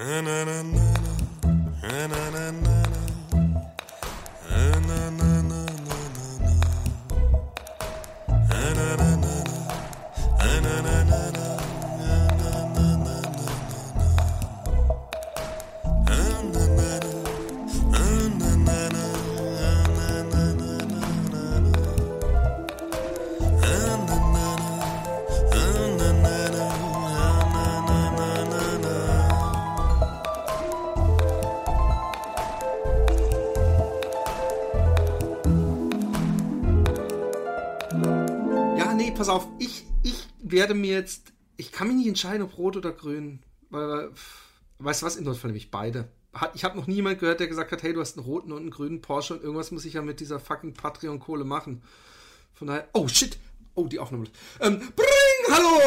Ja, werde mir jetzt, ich kann mich nicht entscheiden, ob rot oder grün, weil, weißt du was, in Notfall nämlich beide. Ich habe noch niemand gehört, der gesagt hat, hey, du hast einen roten und einen grünen Porsche und irgendwas muss ich ja mit dieser fucking Patreon-Kohle machen. Von daher, oh shit, oh, die Aufnahme. Ähm, bring, hallo,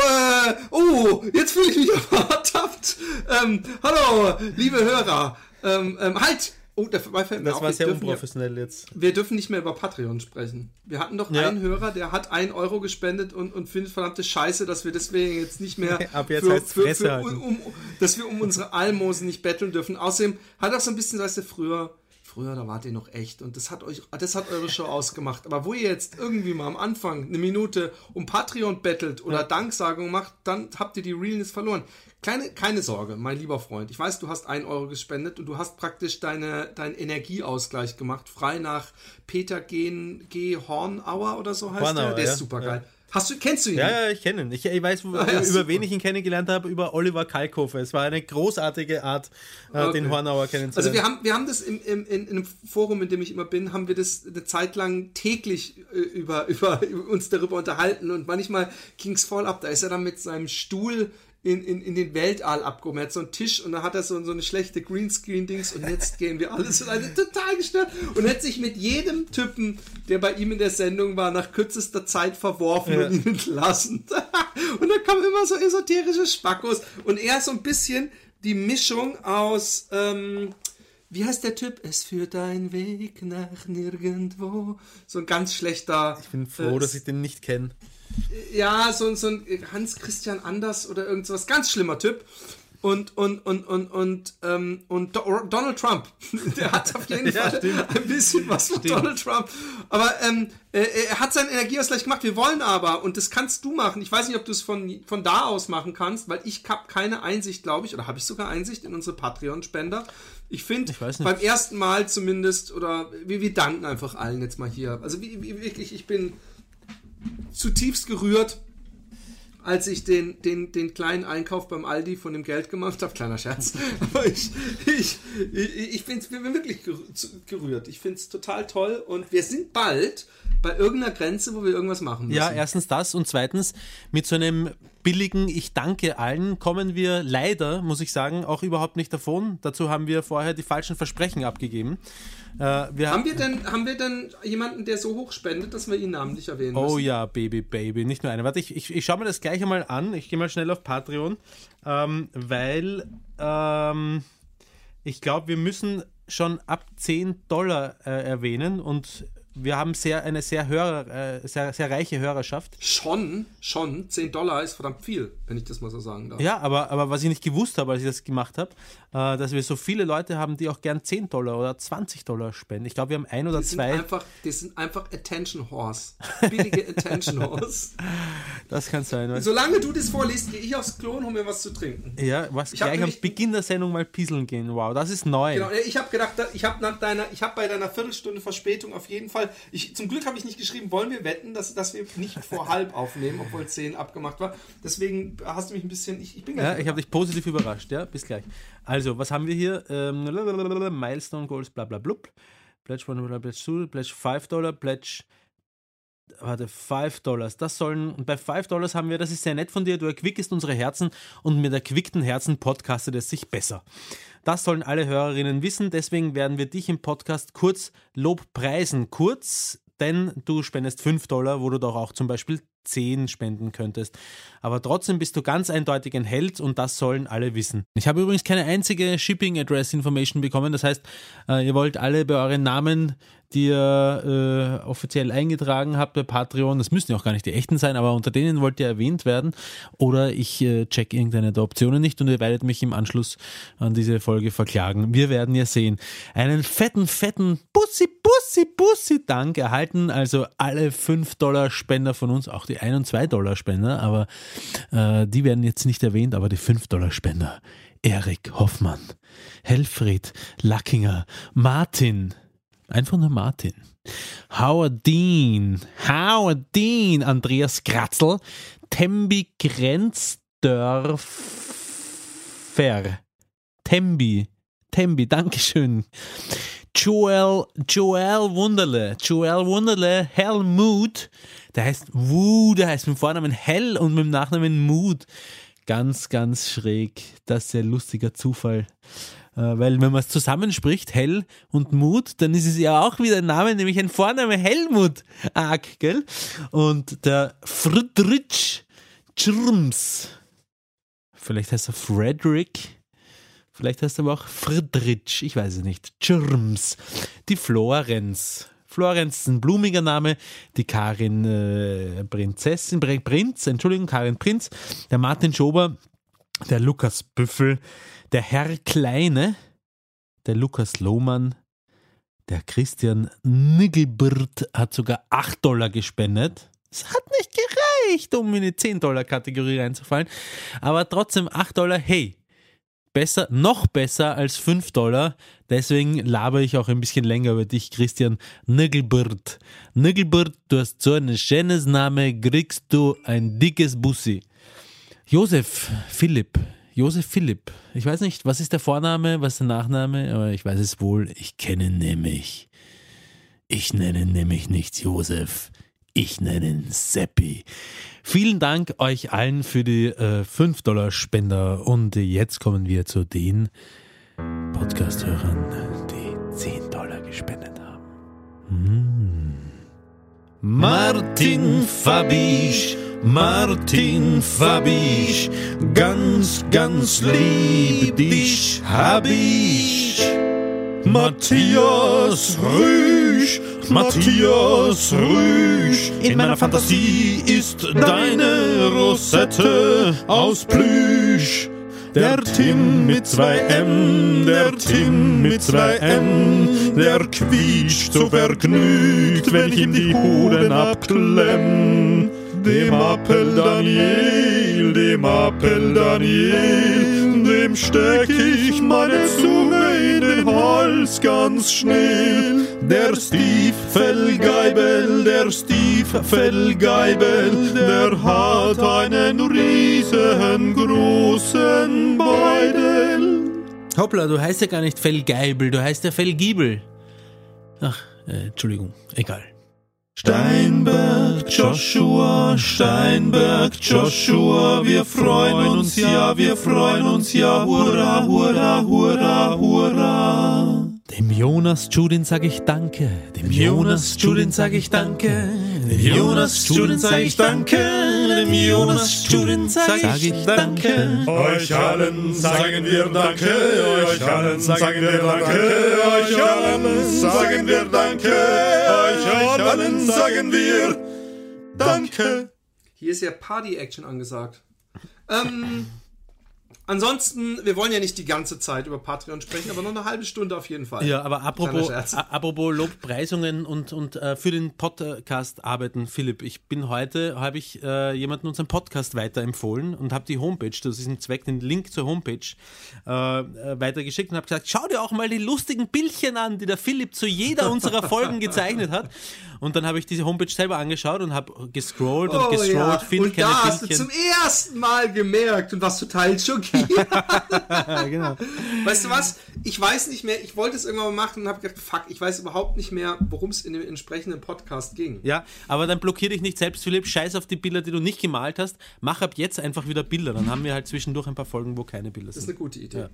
äh, oh, jetzt fühle ich mich aber ertappt. Ähm, hallo, liebe Hörer, ähm, ähm, halt, Oh, dabei fällt mir Das war wir sehr dürfen ja- unprofessionell jetzt. wir dürfen nicht mehr über Patreon sprechen. Wir hatten doch Ja. einen Hörer, der hat einen Euro gespendet und, und findet verdammte Scheiße, dass wir deswegen jetzt nicht mehr Ab jetzt heißt's Fresse halten. um, um, dass wir um unsere Almosen nicht betteln dürfen. Außerdem hat auch so ein bisschen, weißt du, früher, früher, da wart ihr noch echt und das hat euch, das hat eure Show ausgemacht. Aber wo ihr jetzt irgendwie mal am Anfang eine Minute um Patreon bettelt oder Danksagung macht, dann habt ihr die Realness verloren. Kleine, keine Sorge, mein lieber Freund. Ich weiß, du hast ein Euro gespendet und du hast praktisch deine, deinen Energieausgleich gemacht. Frei nach Peter G. G. Hornauer oder so heißt der. Hornauer, Der ja, ist super geil. ja. Hast du, kennst du ihn? Ja, ja, ich kenne ihn. Ich, ich weiß, Ah, ja, über super. wen ich ihn kennengelernt habe, über Oliver Kalkofe. Es war eine großartige Art, äh, Okay. den Hornauer kennenzulernen. Also wir haben, wir haben das im, im, in, in einem Forum, in dem ich immer bin, haben wir das eine Zeit lang täglich äh, über, über, über uns darüber unterhalten und manchmal ging es voll ab. Da ist er dann mit seinem Stuhl in, in, in den Weltall abgehoben. Er hat so einen Tisch und da hat er so, so eine schlechte Greenscreen-Dings und jetzt gehen wir alles in eine total gestört und hat sich mit jedem Typen, der bei ihm in der Sendung war, nach kürzester Zeit verworfen Ja. und ihn entlassen. und da kamen immer so esoterische Spackos und er so ein bisschen die Mischung aus, ähm, wie heißt der Typ? Es führt ein Weg nach nirgendwo. So ein ganz schlechter. ich bin froh, äh, dass ich den nicht kenne. Ja, so, so ein Hans Christian Anders oder irgend sowas. Ganz schlimmer Typ. Und, und, und, und, und, ähm, und Do Donald Trump. Der hat auf jeden Ja, Fall stimmt. ein bisschen was von Donald Trump. Aber ähm, äh, er hat seinen Energieausgleich gemacht. Wir wollen aber, und das kannst du machen. Ich weiß nicht, ob du es von, von da aus machen kannst, weil ich habe keine Einsicht, glaube ich, oder habe ich sogar Einsicht in unsere Patreon-Spender. Ich finde, beim ersten Mal zumindest, oder wir, wir danken einfach allen jetzt mal hier. Also wie, wie, wirklich, ich bin zutiefst gerührt, als ich den, den, den kleinen Einkauf beim Aldi von dem Geld gemacht habe. Kleiner Scherz. Aber ich, ich, ich, ich bin's- bin wirklich gerührt. Ich finde es total toll. Und wir sind bald bei irgendeiner Grenze, wo wir irgendwas machen müssen. Ja, erstens das und zweitens mit so einem billigen Ich danke allen kommen wir leider, muss ich sagen, auch überhaupt nicht davon. Dazu haben wir vorher die falschen Versprechen abgegeben. Äh, wir haben, wir denn, haben wir denn jemanden, der so hoch spendet, dass wir ihn namentlich erwähnen Oh müssen? ja, Baby, Baby, nicht nur eine. Warte, ich, ich, ich schaue mir das gleich einmal an. Ich gehe mal schnell auf Patreon, ähm, weil ähm, ich glaube, wir müssen schon ab 10 Dollar äh, erwähnen und wir haben sehr, eine sehr, Hörer, äh, sehr, sehr reiche Hörerschaft. Schon, schon. 10 Dollar ist verdammt viel, wenn ich das mal so sagen darf. Ja, aber, aber was ich nicht gewusst habe, als ich das gemacht habe, äh, dass wir so viele Leute haben, die auch gern 10 Dollar oder 20 Dollar spenden. Ich glaube, wir haben ein oder Die sind, zwei. einfach, die sind einfach Attention Horse. Billige Attention Horse. Das kann sein. Solange du das vorliest, gehe ich aufs Klo und hol mir was zu trinken. ja, was Ich gleich am Beginn der Sendung mal pieseln gehen. Wow, das ist neu. Genau, ich habe gedacht, ich habe nach deiner, ich habe bei deiner Viertelstunde Verspätung auf jeden Fall, ich, zum Glück habe ich nicht geschrieben, wollen wir wetten, dass, dass wir nicht vor halb aufnehmen, obwohl 10 abgemacht war. Deswegen hast du mich ein bisschen, ich, ich bin Ja, ich habe dich positiv überrascht, ja, bis gleich. Also, was haben wir hier? Ähm, Milestone Goals, bla bla blub. Pledge 1 Dollar, Pledge 2, Pledge 5 Dollar, Pledge. Warte, 5 Dollars. Das sollen. Und bei 5 Dollars haben wir, das ist sehr nett von dir, du erquickest unsere Herzen und mit erquickten Herzen podcastet es sich besser. Das sollen alle Hörerinnen wissen, deswegen werden wir dich im Podcast kurz Lobpreisen. Kurz, denn du spendest 5 Dollar, wo du doch auch zum Beispiel 10 spenden könntest. Aber trotzdem bist du ganz eindeutig ein Held und das sollen alle wissen. Ich habe übrigens keine einzige Shipping Address Information bekommen. Das heißt, äh, ihr wollt alle bei euren Namen die ihr äh, offiziell eingetragen habt bei Patreon. Das müssen ja auch gar nicht die echten sein, aber unter denen wollt ihr erwähnt werden. Oder ich äh, check irgendeine der Optionen nicht und ihr werdet mich im Anschluss an diese Folge verklagen. Wir werden ja sehen. Einen fetten, fetten Bussi, Bussi, Bussi Dank erhalten. Also alle 5 Dollar Spender von uns, auch die 1 und 2 Dollar Spender, aber äh, die werden jetzt nicht erwähnt, aber die 5 Dollar Spender. Erik Hoffmann, Helfried Lackinger, Martin, einfach nur Martin, Howard Dean, Howard Dean, Andreas Kratzel, Tembi Grenzdörfer, Tembi, Tembi, Dankeschön. Joel, Joel Wunderle, Joel Wunderle, Helmut, der heißt Wu, der heißt mit Vornamen Hell und mit dem Nachnamen Mut. Ganz, ganz schräg. Das ist ein lustiger Zufall. Äh, weil wenn man es zusammenspricht, Hell und Mut, dann ist es ja auch wieder ein Name, nämlich ein Vorname Helmut Arg, gell? Und der Friedrich Tschirms, vielleicht heißt er Frederick, vielleicht heißt er aber auch Friedrich, ich weiß es nicht, Tschirms, die Florenz, Florenz ist ein blumiger Name, die Karin äh, Prinzessin, Prinz, Entschuldigung, Karin Prinz, der Martin Schober, der Lukas Büffel, der Herr Kleine, der Lukas Lohmann, der Christian Niggelbirt hat sogar 8 Dollar gespendet. Es hat nicht gereicht, um in die 10-Dollar-Kategorie reinzufallen. Aber trotzdem 8 Dollar, hey, besser, noch besser als 5 Dollar. Deswegen laber ich auch ein bisschen länger über dich, Christian Niggelbirt. Niggelbirt, du hast so einen schönes Name, kriegst du ein dickes Bussi. Josef Philipp. Josef Philipp. Ich weiß nicht, was ist der Vorname, was ist der Nachname, aber ich weiß es wohl. Ich kenne nämlich. Ich nenne nämlich nicht Josef. Ich nenne ihn Seppi. Vielen Dank euch allen für die äh, 5-Dollar-Spender. Und jetzt kommen wir zu den Podcast-Hörern, die 10 Dollar gespendet haben. Hm. Martin Fabisch, Martin Fabisch, ganz, ganz lieb dich hab ich. Matthias Rüsch, Matthias Rüsch, in meiner Fantasie ist deine Rosette aus Plüsch. Der Tim mit zwei M, der Tim mit zwei M, der quietscht so vergnügt, wenn ich ihm die Hoden abklemm. Dem Appel Daniel, dem Appel Daniel, dem steck ich meine Zunge in den Hals ganz schnell. Der Steve Fellgeibel, der Steve Fellgeibel, der hat einen riesengroßen Beidel. Hoppla, du heißt ja gar nicht Fellgeibel, du heißt ja Fellgiebel. Ach, äh, Entschuldigung, egal. Steinberg, Joshua, Steinberg, Joshua, wir freuen uns ja, wir freuen uns ja, hurra, hurra, hurra, hurra. Dem Jonas Judin sag ich Danke, dem Jonas Judin sag ich Danke, dem Jonas Judin sag ich Danke, dem Jonas Judin sag ich Danke. Euch allen sagen wir Danke, euch allen sagen wir Danke, euch allen sagen wir Danke, euch allen sagen wir Danke. Hier ist ja Party-Action angesagt. Ähm, ansonsten, wir wollen ja nicht die ganze Zeit über Patreon sprechen, aber noch eine halbe Stunde auf jeden Fall. Ja, aber apropos, apropos Lobpreisungen und, und äh, für den Podcast arbeiten, Philipp, ich bin heute, habe ich äh, jemanden unseren Podcast weiterempfohlen und habe die Homepage, zu diesem Zweck den Link zur Homepage äh, äh, weitergeschickt und habe gesagt, schau dir auch mal die lustigen Bildchen an, die der Philipp zu jeder unserer Folgen gezeichnet hat. Und dann habe ich diese Homepage selber angeschaut und habe gescrollt und Oh gescrollt, ja, finde und keine da hast du Bildchen. zum ersten Mal gemerkt und was total schockiert. Ja, genau. weißt du was? Ich weiß nicht mehr, ich wollte es irgendwann mal machen und habe gedacht, fuck, ich weiß überhaupt nicht mehr, worum es in dem entsprechenden Podcast ging. Ja, aber dann blockier dich nicht selbst, Philipp. Scheiß auf die Bilder, die du nicht gemalt hast. Mach ab jetzt einfach wieder Bilder. Dann haben wir halt zwischendurch ein paar Folgen, wo keine Bilder Das ist sind. eine gute Idee. Ja.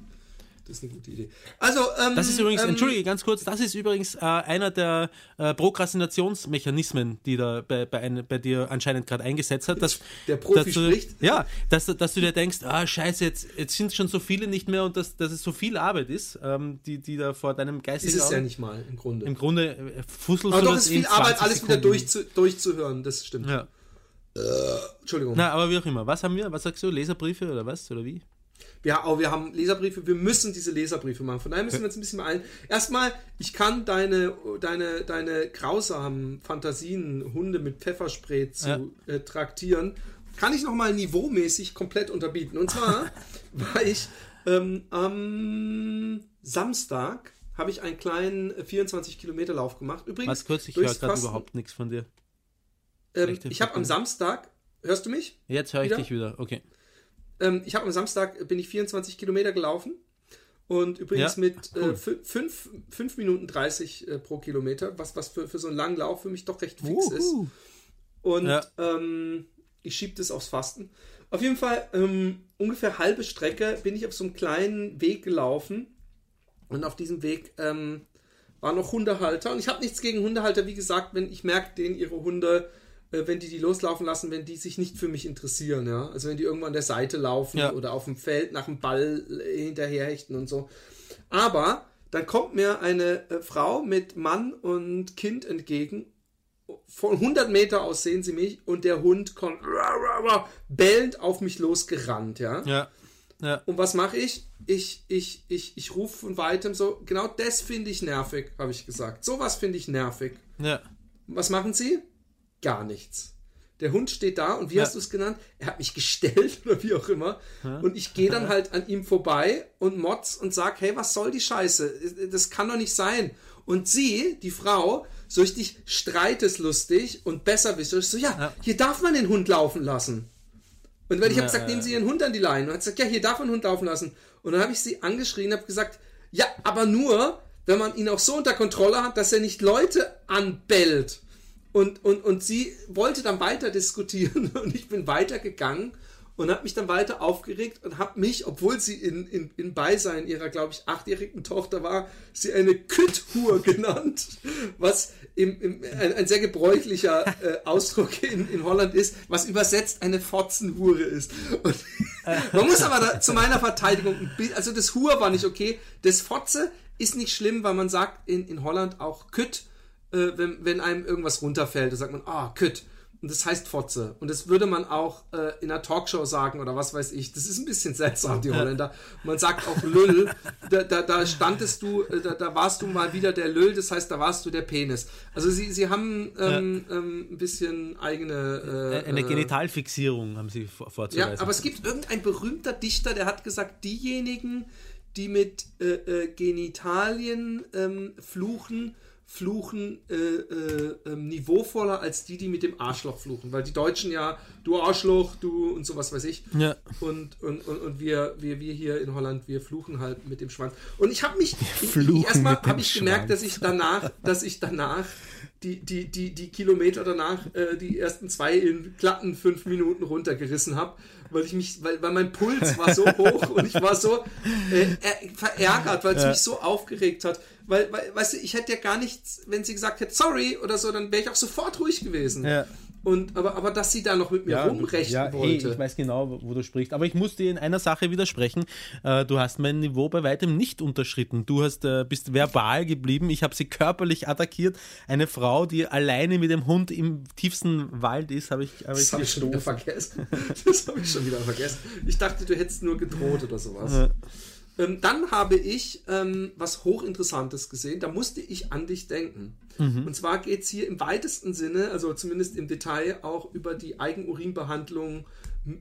Das ist eine gute Idee. Also, ähm, Das ist übrigens, ähm, entschuldige ganz kurz, das ist übrigens äh, einer der äh, Prokrastinationsmechanismen, die da bei, bei, ein, bei dir anscheinend gerade eingesetzt hat. Dass, Der Profi dass du, spricht. Ja, dass, du- dass du dir denkst, ah scheiße, jetzt, jetzt sind schon so viele nicht mehr und dass, dass es so viel Arbeit ist, ähm, die, die da vor deinem Ist geistigen es ja Auge- nicht mal im Grunde. Im Grunde äh, fusselst Aber du doch, das es ist viel Arbeit, 20 alles wieder Sekunden. durchzu, durchzuhören. Das stimmt. Ja. Entschuldigung. Na, aber wie auch immer. Was haben wir? Was sagst du? Leserbriefe oder was? Oder wie? Ja, aber wir haben Leserbriefe, wir müssen diese Leserbriefe machen. Von daher müssen wir uns ein bisschen beeilen. Erstmal, ich kann deine, deine, deine grausamen Fantasien, Hunde mit Pfefferspray zu äh, traktieren, kann ich nochmal niveaumäßig komplett unterbieten. Und zwar war ich ähm, am Samstag habe ich einen kleinen 24 Kilometer Lauf gemacht. Übrigens, Was kurz, ich höre gerade überhaupt nichts von dir. Ähm, ich habe am. Samstag, hörst du mich? Jetzt höre ich Wieder? dich wieder. Okay. Ähm, ich habe am Samstag bin ich 24 Kilometer gelaufen und übrigens Ja, mit cool. äh, 5 Minuten 30 äh, pro Kilometer, was, was für, für so einen langen Lauf für mich doch recht fix ist. Wuhu. Und Ja. ähm, ich schiebe das aufs Fasten. Auf jeden Fall ähm, ungefähr halbe Strecke bin ich auf so einem kleinen Weg gelaufen und auf diesem Weg ähm, waren noch Hundehalter und ich habe nichts gegen Hundehalter, wie gesagt, wenn ich merke, denen ihre Hunde, äh, wenn die die loslaufen lassen, wenn die sich nicht für mich interessieren, ja, also wenn die irgendwo an der Seite laufen Ja. oder auf dem Feld nach dem Ball äh, hinterherhechten und so. Aber dann kommt mir eine äh, Frau mit Mann und Kind entgegen von 100 Meter aus sehen sie mich und der Hund kommt bellend auf mich losgerannt, ja. Ja. Ja. Und was mache ich? Ich, ich, ich, ich rufe von weitem so, genau das finde ich nervig, habe ich gesagt. Sowas finde ich nervig. Ja. Was machen sie? Gar nichts. Der Hund steht da und wie Ja. hast du es genannt? Er hat mich gestellt oder wie auch immer. Und ich gehe dann halt an ihm vorbei und motz und sag, hey, was soll die Scheiße? Das kann doch nicht sein. Und sie, die Frau, so richtig streiteslustig und besserwisserisch, so, ja, Ja. hier darf man den Hund laufen lassen. Und weil ich habe Ja, gesagt, ja, nehmen Sie Ihren Hund an die Leine. Und hat gesagt, ja, hier darf man einen Hund laufen lassen. Und dann habe ich sie angeschrien und habe gesagt, ja, aber nur, wenn man ihn auch so unter Kontrolle hat, dass er nicht Leute anbellt. Und, und, und sie wollte dann weiter diskutieren und ich bin weitergegangen und habe mich dann weiter aufgeregt und habe mich, obwohl sie in, in, in Beisein ihrer, glaube ich, achtjährigen Tochter war, sie eine Kütthur genannt, was im, im, ein, ein sehr gebräuchlicher äh, Ausdruck in, in Holland ist, was übersetzt eine Fotzenhure ist. Und man muss aber da, zu meiner Verteidigung, also das Hur war nicht okay, das Fotze ist nicht schlimm, weil man sagt in, in Holland auch Kütt, äh, wenn, wenn einem irgendwas runterfällt, da sagt man, ah, Kütt. Und das heißt Fotze. Und das würde man auch äh, in einer Talkshow sagen oder was weiß ich. Das ist ein bisschen seltsam, die Holländer. Man sagt auch Lüll. Da, da, da standest du, äh, da, da warst du mal wieder der Lüll, das heißt, da warst du der Penis. Also sie, sie haben ähm, ähm, ein bisschen eigene... Äh, Eine äh, Genitalfixierung haben sie vor- vorzuweisen. ja, aber es gibt irgendein berühmter Dichter, der hat gesagt, diejenigen, die mit äh, äh, Genitalien ähm, fluchen, fluchen äh, äh, ähm, niveauvoller als die, die mit dem Arschloch fluchen. Weil die Deutschen ja, du Arschloch, du und sowas weiß ich. Ja. Und, und, und, und wir, wir, wir hier in Holland, wir fluchen halt mit dem Schwanz. Und ich habe mich, erstmal habe ich gemerkt, dass Schwanz. ich danach, dass ich danach die, die, die, die Kilometer danach, äh, die ersten zwei in glatten fünf Minuten runtergerissen habe, weil ich mich, weil, weil mein Puls war so hoch und ich war so äh, verärgert, weil es mich so aufgeregt hat. Weil, weil, weißt du, ich hätte ja gar nichts, wenn sie gesagt hätte, sorry oder so, dann wäre ich auch sofort ruhig gewesen. Ja. Und, aber, aber dass sie da noch mit mir rumrechnen ja, wollte. Hey, ich weiß genau, wo du sprichst. Aber ich muss dir in einer Sache widersprechen. Äh, Du hast mein Niveau bei weitem nicht unterschritten. Du hast, äh, bist verbal geblieben. Ich habe sie körperlich attackiert. Eine Frau, die alleine mit dem Hund im tiefsten Wald ist, habe ich, hab Das ich habe ich schon wieder vergessen. Das habe ich schon wieder vergessen. Ich dachte, du hättest nur gedroht oder sowas. Ja. Ähm, dann habe ich ähm, was Hochinteressantes gesehen. Da musste ich an dich denken. Mhm. Und zwar geht es hier im weitesten Sinne, also zumindest im Detail, auch über die Eigenurinbehandlung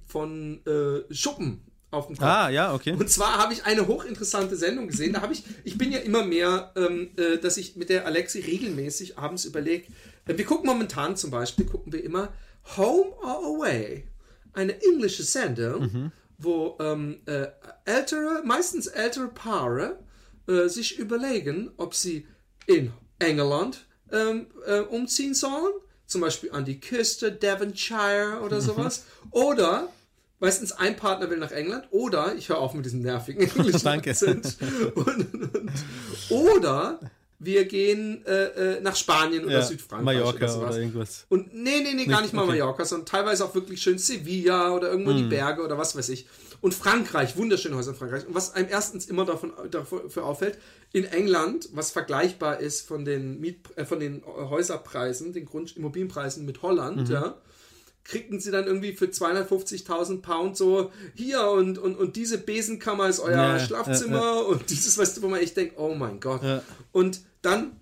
von äh, Schuppen auf dem Kopf. Ah, ja, okay. Und zwar habe ich eine hochinteressante Sendung gesehen. Da habe ich, ich bin ja immer mehr, ähm, äh, dass ich mit der Alexi regelmäßig abends überlege. Äh, wir gucken momentan zum Beispiel, gucken wir immer Home or Away. Eine englische Sendung, wo ähm, äh, ältere, meistens ältere Paare äh, sich überlegen, ob sie in England ähm, äh, umziehen sollen. Zum Beispiel an die Küste, Devonshire oder sowas. Oder meistens ein Partner will nach England oder ich höre auf mit diesem nervigen englischen Danke. Akzent. Und, und, und, oder wir gehen äh, äh, nach Spanien oder Ja, Südfrankreich Mallorca oder sowas. oder irgendwas. Und nee, nee, nee, gar nicht mal okay. Mallorca, sondern teilweise auch wirklich schön Sevilla oder irgendwo in die Berge oder was weiß ich. Und Frankreich, wunderschöne Häuser in Frankreich. Und was einem erstens immer davon dafür auffällt, in England, was vergleichbar ist von den Miet, äh, von den Häuserpreisen, den Grund Immobilienpreisen mit Holland, ja, kriegten sie dann irgendwie für 250.000 Pound so hier und, und, und diese Besenkammer ist euer Ja, Schlafzimmer und dieses, weißt du, wo man echt denkt, oh mein Gott. Ja. Und dann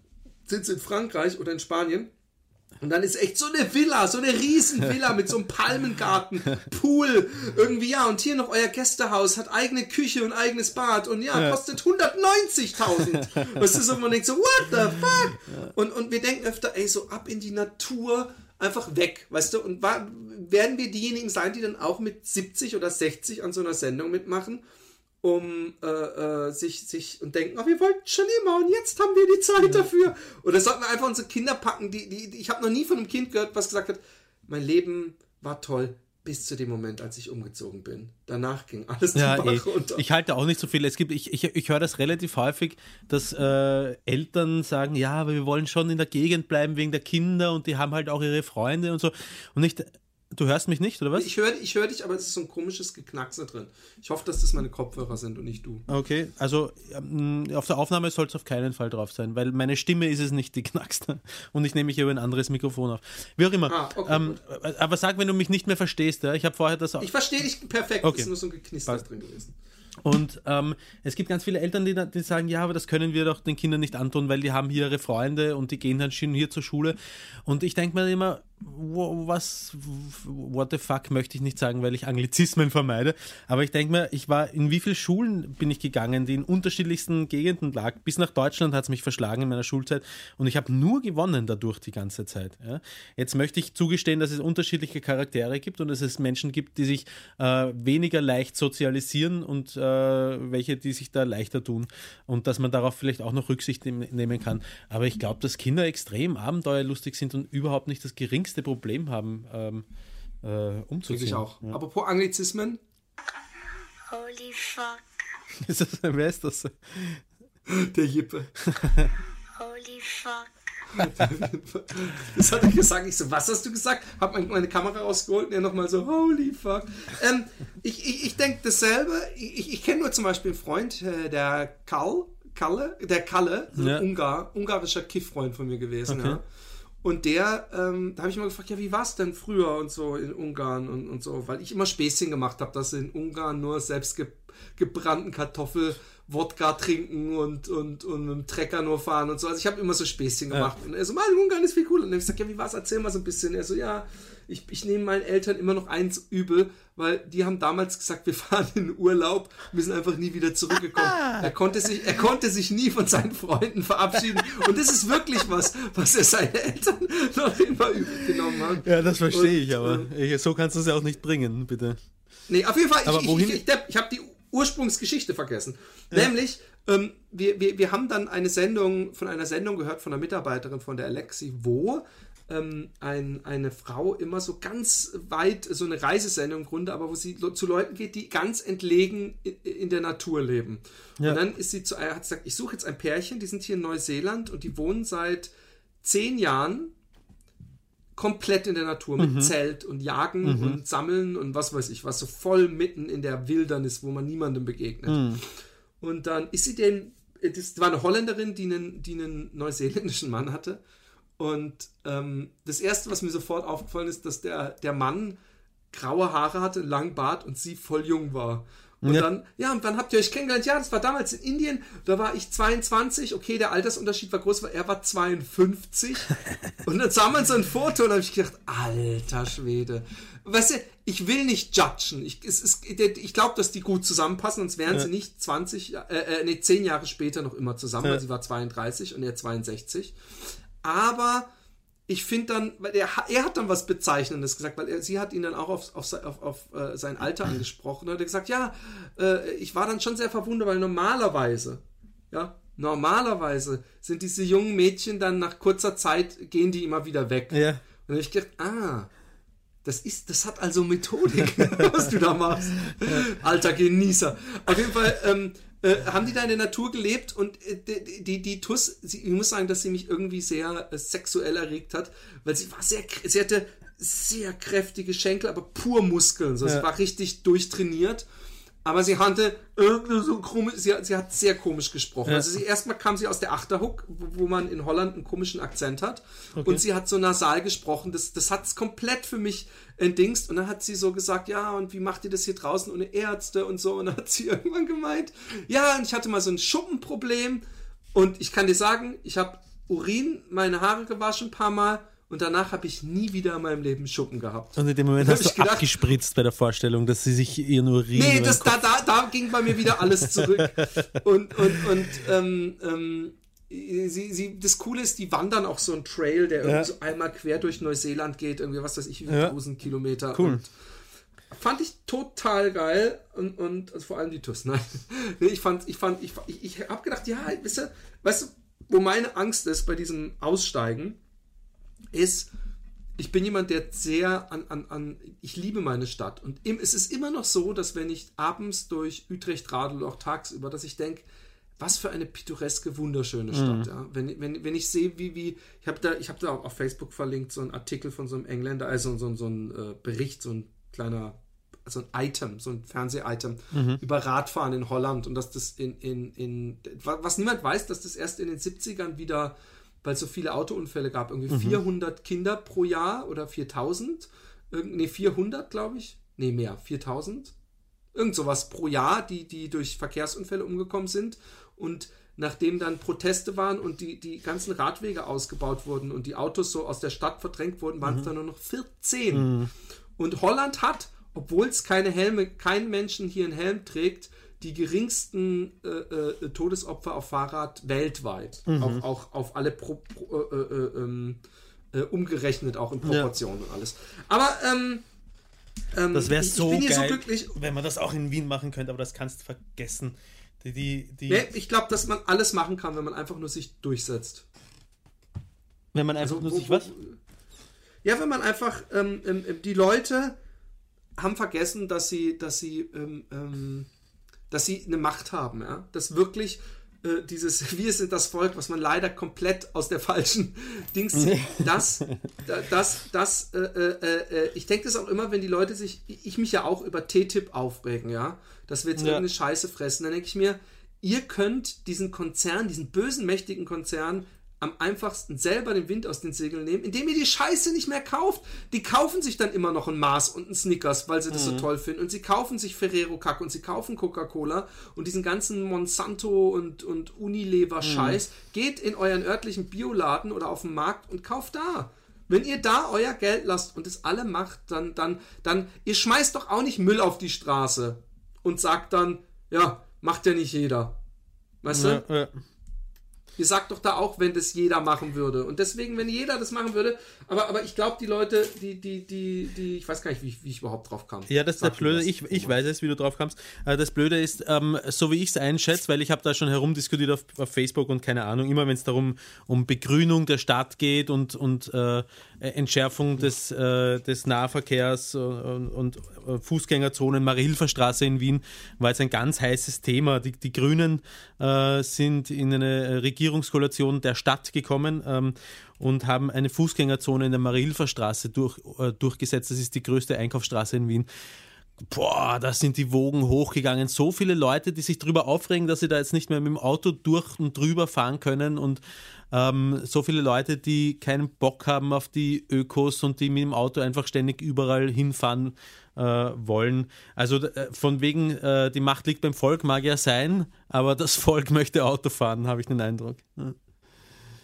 sind sie in Frankreich oder in Spanien und dann ist echt so eine Villa, so eine riesen Villa mit so einem Palmengarten, Pool, irgendwie, ja, und hier noch euer Gästehaus, hat eigene Küche und eigenes Bad und ja, kostet 190.000. Was ist, und man denkt so, what the fuck? Und, und wir denken öfter, ey, so ab in die Natur, einfach weg, weißt du, und wa- werden wir diejenigen sein, die dann auch mit 70 oder 60 an so einer Sendung mitmachen? um äh, äh, sich, sich und denken, oh, wir wollten schon immer und jetzt haben wir die Zeit dafür. Oder sollten wir einfach unsere Kinder packen, die, die, die ich habe noch nie von einem Kind gehört, was gesagt hat, mein Leben war toll bis zu dem Moment, als ich umgezogen bin. Danach ging alles den Ja, Bach eh. runter. ich halte auch nicht so viel. Es gibt, ich, ich, ich höre das relativ häufig, dass äh, Eltern sagen, ja, aber wir wollen schon in der Gegend bleiben wegen der Kinder und die haben halt auch ihre Freunde und so. Und nicht, du hörst mich nicht, oder was? ich höre ich hör dich, aber es ist so ein komisches Geknackse drin. Ich hoffe, dass das meine Kopfhörer sind und nicht du. Okay, also ähm, auf der Aufnahme soll es auf keinen Fall drauf sein, weil meine Stimme ist es nicht, die knackst. Und ich nehme mich über ein anderes Mikrofon auf. Wie auch immer. Ah, okay, ähm, aber sag, wenn du mich nicht mehr verstehst, ja? ich habe vorher das auch. Ich verstehe dich perfekt, Okay. es ist nur so ein Geknister Passt. drin gewesen. Und ähm, es gibt ganz viele Eltern, die, die sagen, ja, aber das können wir doch den Kindern nicht antun, weil die haben hier ihre Freunde und die gehen dann schon hier zur Schule. Und ich denke mir immer, was, what the fuck möchte ich nicht sagen, weil ich Anglizismen vermeide. Aber ich denke mir, ich war, in wie viele Schulen bin ich gegangen, die in unterschiedlichsten Gegenden lag. Bis nach Deutschland hat es mich verschlagen in meiner Schulzeit. Und ich habe nur gewonnen dadurch die ganze Zeit. Ja. Jetzt möchte ich zugestehen, dass es unterschiedliche Charaktere gibt und dass es Menschen gibt, die sich äh, weniger leicht sozialisieren und äh, welche, die sich da leichter tun. Und dass man darauf vielleicht auch noch Rücksicht nehm- nehmen kann. Aber ich glaube, dass Kinder extrem abenteuerlustig sind und überhaupt nicht das geringste Problem haben, ähm, äh, umzuziehen. Denke ich auch. Ja. Apropos Anglizismen, Holy fuck. Ist das, wer ist das? der Jippe. Holy fuck. Das hat er gesagt. Ich so, was hast du gesagt? Hab mein- meine Kamera rausgeholt und er nochmal so, holy fuck. Ähm, ich ich, ich denke dasselbe. Ich, ich, kenne nur zum Beispiel einen Freund, äh, der Karl, Kalle, der Kalle, so ein Ja. Ungar, ungarischer Kiff-Freund von mir gewesen. Okay. Ja. Und der, ähm, da habe ich mal gefragt, ja, wie war es denn früher und so in Ungarn und, und so, weil ich immer Späßchen gemacht habe, dass sie in Ungarn nur selbst ge gebrannten Kartoffel Wodka trinken und, und, und mit dem Trecker nur fahren und so. Also ich habe immer so Späßchen gemacht. Und er so, Mann, Ungarn ist viel cooler. Und dann hab ich gesagt, ja, wie war's? Erzähl mal so ein bisschen. Er so, ja, ich, ich nehme meinen Eltern immer noch eins übel, weil die haben damals gesagt, wir fahren in den Urlaub, wir sind einfach nie wieder zurückgekommen. Er konnte sich, er konnte sich nie von seinen Freunden verabschieden. Und das ist wirklich was, was er seine Eltern noch immer übel genommen haben. Ja, das verstehe Und, ich, aber ich, so kannst du es ja auch nicht bringen, bitte. Nee, auf jeden Fall, Aber ich, wohin- ich, ich, ich, ich habe die Ursprungsgeschichte vergessen. Nämlich, ähm, wir, wir, wir haben dann eine Sendung, von einer Sendung gehört von einer Mitarbeiterin von der Alexi, wo ähm, ein, eine Frau immer so ganz weit, so eine Reisesendung im Grunde, aber wo sie zu Leuten geht, die ganz entlegen in, in der Natur leben. Ja. Und dann ist sie zu, hat gesagt, ich suche jetzt ein Pärchen, die sind hier in Neuseeland und die wohnen seit zehn Jahren komplett in der Natur mit Zelt und Jagen und Sammeln und was weiß ich was, so voll mitten in der Wildernis, wo man niemandem begegnet. Und dann ist sie denn, das war eine Holländerin, die einen, die einen neuseeländischen Mann hatte. Und ähm, das Erste, was mir sofort aufgefallen ist, dass der, der Mann graue Haare hatte, einen langen Bart und sie voll jung war. Und Ja. dann, ja, und wann habt ihr euch kennengelernt? Ja, das war damals in Indien, da war ich 22, okay, der Altersunterschied war groß, weil er war 52. und dann sah man so ein Foto und habe ich gedacht, alter Schwede. Weißt du, ich will nicht judgen. Ich, es, es, ich glaube, dass die gut zusammenpassen, sonst wären sie nicht 20, äh, äh, nee, 10 Jahre später noch immer zusammen, Ja. weil sie war 32 und er 62. Aber ich finde dann, weil er, er hat dann was Bezeichnendes gesagt, weil er, sie hat ihn dann auch auf, auf, auf, auf äh, sein Alter angesprochen. Er hat gesagt, ja, äh, ich war dann schon sehr verwundert, weil normalerweise, ja, normalerweise sind diese jungen Mädchen dann nach kurzer Zeit, gehen die immer wieder weg. Ja. Und dann habe ich gedacht, ah, das ist, das hat also Methodik, was du da machst. Alter Genießer. Auf jeden Fall ähm, äh, haben die da in der Natur gelebt und äh, die, die, die Tuss, sie, ich muss sagen, dass sie mich irgendwie sehr äh, sexuell erregt hat, weil sie war sehr, sie hatte sehr kräftige Schenkel, aber pur Muskeln. So, Ja. Sie war richtig durchtrainiert. Aber sie hatte irgendwie so komisch, sie, hat- sie hat sehr komisch gesprochen. Ja. Also sie erstmal kam sie aus der Achterhook, wo, wo man in Holland einen komischen Akzent hat. Und sie hat so nasal gesprochen. Das, das hat es komplett für mich entdingst. Und dann hat sie so gesagt, ja, und wie macht ihr das hier draußen ohne Ärzte und so? Und dann hat sie irgendwann gemeint, ja, und ich hatte mal so ein Schuppenproblem. Und ich kann dir sagen, ich habe Urin, meine Haare gewaschen ein paar Mal. Und danach habe ich nie wieder in meinem Leben Schuppen gehabt. Und in dem Moment hast du gedacht- abgespritzt bei der Vorstellung, dass sie sich ihren Urin Nee, über das, da, da, da ging bei mir wieder alles zurück. Und, und, und ähm, ähm, sie, sie, das Coole ist, die wandern auch so einen Trail, der irgendwie Ja. so einmal quer durch Neuseeland geht, irgendwie was weiß ich, wie Ja. tausend Kilometer. Cool. Und fand ich total geil und, und also vor allem die TUS, nein. Nee, ich fand, ich fand, ich, ich, ich habe gedacht, ja, weißt du, weißt du, wo meine Angst ist bei diesem Aussteigen, ist, ich bin jemand, der sehr an, an, an ich liebe meine Stadt. Und im, es ist immer noch so, dass wenn ich abends durch Utrecht radel oder auch tagsüber, dass ich denke, was für eine pittoreske, wunderschöne Stadt. Ja? Wenn, wenn, wenn ich sehe, wie, wie, ich habe da, ich habe da auch auf Facebook verlinkt, so einen Artikel von so einem Engländer, also so, so ein äh, Bericht, so ein kleiner, so ein Item, so ein Fernseh-Item über Radfahren in Holland und dass das in, in, in, was niemand weiß, dass das erst in den 70ern wieder weil es so viele Autounfälle gab, irgendwie 400 Kinder pro Jahr oder 4000, Irgend, nee, 400 glaube ich, nee, mehr, 4000, irgend sowas pro Jahr, die, die durch Verkehrsunfälle umgekommen sind. Und nachdem dann Proteste waren und die, die ganzen Radwege ausgebaut wurden und die Autos so aus der Stadt verdrängt wurden, waren es dann nur noch 14. Und Holland hat, obwohl es keine Helme, kein Menschen hier einen Helm trägt, die geringsten äh, äh, Todesopfer auf Fahrrad weltweit. Auch, auch auf alle pro, pro, äh, äh, ähm, äh, umgerechnet, auch in Proportionen und alles. Aber ähm, ähm, Das wäre so ich bin hier geil, so glücklich. wenn man das auch in Wien machen könnte, aber das kannst du vergessen. Die, die, die, Nee, ich glaube, dass man alles machen kann, wenn man einfach nur sich durchsetzt. wenn man einfach Also, nur sich was? Ja, wenn man einfach, ähm, ähm, die Leute haben vergessen, dass sie, dass sie, ähm, ähm, dass sie eine Macht haben, ja. Dass wirklich äh, dieses Wir sind das Volk, was man leider komplett aus der falschen Dings zieht, das, da- das, das, äh, äh, äh, ich denke das auch immer, wenn die Leute sich, ich mich ja auch über TTIP aufregen, ja, dass wir jetzt Ja. irgendeine Scheiße fressen, dann denke ich mir, ihr könnt diesen Konzern, diesen bösen, mächtigen Konzern am einfachsten selber den Wind aus den Segeln nehmen, indem ihr die Scheiße nicht mehr kauft. Die kaufen sich dann immer noch ein Mars und ein Snickers, weil sie das so toll finden. Und sie kaufen sich Ferrero Kack und sie kaufen Coca-Cola und diesen ganzen Monsanto und, und Unilever-Scheiß. Geht in euren örtlichen Bioladen oder auf den Markt und kauft da. Wenn ihr da euer Geld lasst und es alle macht, dann, dann, dann, ihr schmeißt doch auch nicht Müll auf die Straße und sagt dann, ja, macht ja nicht jeder. Weißt du? Ja, ja. Ihr sagt doch da auch, wenn das jeder machen würde. Und deswegen, wenn jeder das machen würde, aber, aber ich glaube, die Leute, die, die, die, die, ich weiß gar nicht, wie, wie ich überhaupt drauf kam. Ja, das ist der Blöde. Ich, ich weiß es, wie du drauf kamst. Äh, Das Blöde ist, ähm, so wie ich es einschätze, weil ich habe da schon herumdiskutiert auf, auf Facebook und keine Ahnung, immer wenn es darum um Begrünung der Stadt geht und, und äh, Entschärfung des, äh, des Nahverkehrs äh, und, und äh, Fußgängerzonen, Marie-Hilfer-Straße in Wien war jetzt ein ganz heißes Thema. Die, die Grünen äh, sind in eine Regierungskoalition der Stadt gekommen ähm, und haben eine Fußgängerzone in der Marie-Hilfer-Straße durch, äh, durchgesetzt. Das ist die größte Einkaufsstraße in Wien. Boah, da sind die Wogen hochgegangen. So viele Leute, die sich darüber aufregen, dass sie da jetzt nicht mehr mit dem Auto durch und drüber fahren können und ähm, so viele Leute, die keinen Bock haben auf die Ökos und die mit dem Auto einfach ständig überall hinfahren äh, wollen. Also äh, von wegen, äh, die Macht liegt beim Volk, mag ja sein, aber das Volk möchte Auto fahren, habe ich den Eindruck. Ja.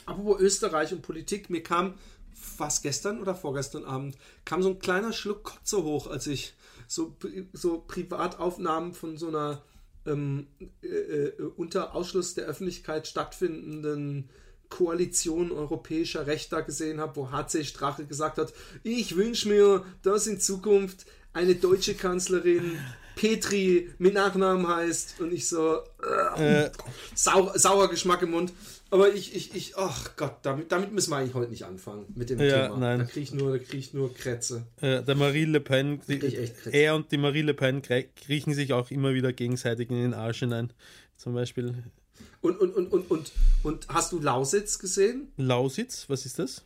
Apropos Österreich und Politik, mir kam fast gestern oder vorgestern Abend, kam so ein kleiner Schluck Kotze hoch, als ich so, so Privataufnahmen von so einer ähm, äh, äh, unter Ausschluss der Öffentlichkeit stattfindenden Koalition europäischer Rechter gesehen habe, wo HC Strache gesagt hat, ich wünsche mir, dass in Zukunft eine deutsche Kanzlerin Petri mit Nachnamen heißt und ich so äh, Äh, sau, sauer Geschmack im Mund. Aber ich, ich, ich, ach Gott, damit, damit müssen wir eigentlich heute nicht anfangen mit dem Ja, Thema. nein. Da kriege ich nur, da krieg ich nur Krätze. äh, der Marie Le Pen, die, er und die Marie Le Pen kriechen sich auch immer wieder gegenseitig in den Arsch hinein. Zum Beispiel Und, und, und, und, und, und hast du Lausitz gesehen? Lausitz, was ist das?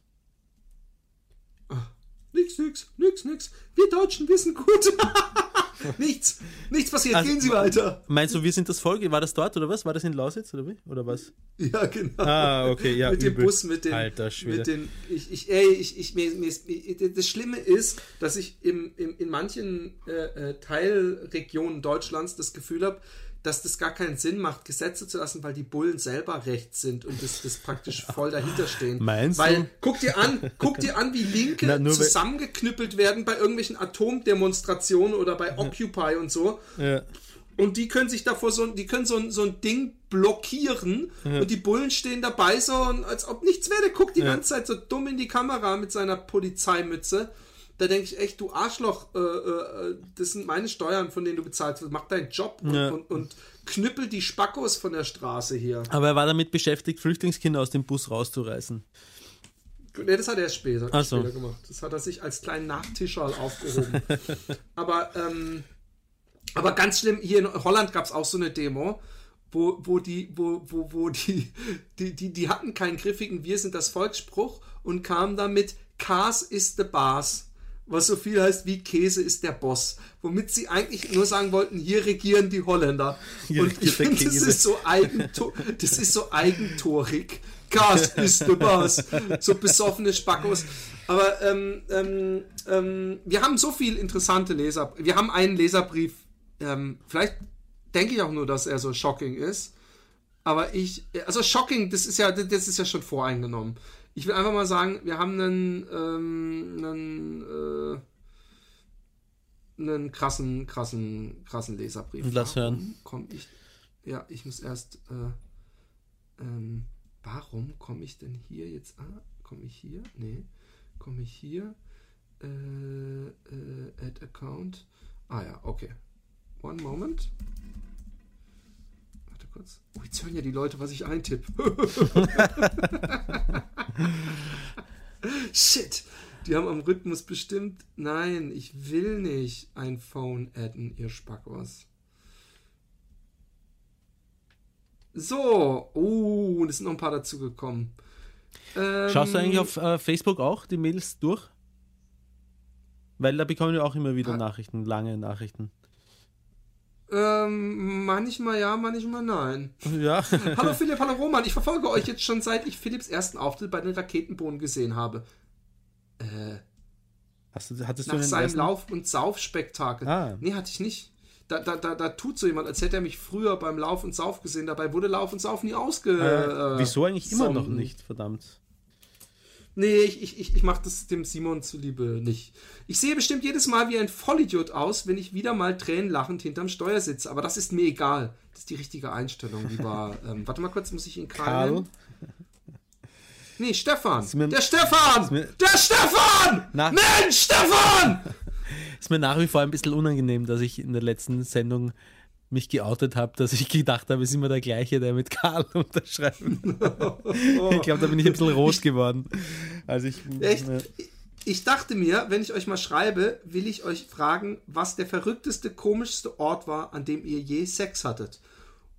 Nix, nix, nix, nix. Wir Deutschen wissen gut. nichts, nichts passiert. Also- Gehen Sie weiter. Meinst du, wir sind das Volk? War das dort oder was? War das in Lausitz oder wie? Oder was? Ja, genau. Ah, okay, ja. mit dem übel. Bus, mit den, Alter Schwede. mit den, ich, ich, ey, ich, ich, mir, mir, das Schlimme ist, dass ich im, im, in manchen äh, äh, Teilregionen Deutschlands das Gefühl habe, dass das gar keinen Sinn macht, Gesetze zu lassen, weil die Bullen selber rechts sind und das, das praktisch voll dahinter stehen. Meinst weil, du? Guck dir an, guck dir an, wie Linke Na, zusammengeknüppelt werden bei irgendwelchen Atomdemonstrationen oder bei Occupy und so. Ja. Und die können sich davor so, die können so, ein- so ein Ding blockieren und die Bullen stehen dabei so, und als ob nichts wäre. Der guckt die ganze Zeit so dumm in die Kamera mit seiner Polizeimütze. Da denke ich echt, du Arschloch, äh, äh, das sind meine Steuern, von denen du bezahlt wirst. Mach deinen Job und, Ja. und, und knüppel die Spackos von der Straße hier. Aber er war damit beschäftigt, Flüchtlingskinder aus dem Bus rauszureißen. Ne, das hat er erst später, Ach so. später gemacht. Das hat er sich als kleinen Nachtischerl aufgehoben. aber, ähm, aber ganz schlimm, hier in Holland gab es auch so eine Demo, wo, wo die, wo, wo, wo die, die, die, die hatten keinen griffigen Wir sind das Volksspruch und kamen damit Kas ist the Bas. Was so viel heißt wie Käse ist der Boss. Womit sie eigentlich nur sagen wollten, hier regieren die Holländer. Hier und ich der finde, das ist so eigentor, das ist so eigentorig. Gas ist the Boss. So besoffene Spackos. Aber ähm, ähm, ähm, wir haben so viel interessante Leser. Wir haben einen Leserbrief. Ähm, vielleicht denke ich auch nur, dass er so shocking ist. Aber ich, also shocking, das ist ja, das ist ja schon voreingenommen. Ich will einfach mal sagen, wir haben einen, ähm, einen, äh, einen krassen, krassen, krassen Leserbrief. Lass Warum hören. Komm ich, ja, ich muss erst, äh, ähm, warum komme ich denn hier jetzt? Ah, komme ich hier? Nee, komme ich hier? Äh, äh, add account. Ah ja, okay. One moment. Warte kurz. Oh, jetzt hören ja die Leute, was ich eintippe. Shit. Die haben am Rhythmus bestimmt. Nein, ich will nicht ein Phone adden, ihr Spackos. So. Oh, und es sind noch ein paar dazugekommen. Ähm, Schaust du eigentlich auf äh, Facebook auch die Mails durch? Weil da bekommen wir auch immer wieder. Nachrichten, lange Nachrichten. Ähm, manchmal ja, manchmal nein. Ja. Hallo Philipp, hallo Roman. Ich verfolge euch jetzt schon seit ich Philipps ersten Auftritt bei den Raketenbohnen gesehen habe. Äh, Hast du, hattest du nach einen seinem ersten- Lauf- und Saufspektakel. Ah. Nee, hatte ich nicht. Da, da, da, da tut so jemand, als hätte er mich früher beim Lauf und Sauf gesehen. Dabei wurde Lauf und Sauf nie ausge. Äh, wieso eigentlich immer noch nicht, verdammt? Nee, ich, ich, ich, ich mache das dem Simon zuliebe nicht. Ich sehe bestimmt jedes Mal wie ein Vollidiot aus, wenn ich wieder mal tränenlachend hinterm Steuer sitze. Aber das ist mir egal. Das ist die richtige Einstellung, lieber. ähm, warte mal kurz, muss ich ihn Karl, Karl? Nee, Stefan. der Stefan! Der Stefan! Na- Mensch, Stefan! Ist mir nach wie vor ein bisschen unangenehm, dass ich in der letzten Sendung mich geoutet habe, dass ich gedacht habe, es ist immer der gleiche, der mit Karl unterschreibt. ich glaube, da bin ich ein bisschen rot geworden. Also ich, Echt? Ja. Ich dachte mir, wenn ich euch mal schreibe, will ich euch fragen, was der verrückteste, komischste Ort war, an dem ihr je Sex hattet.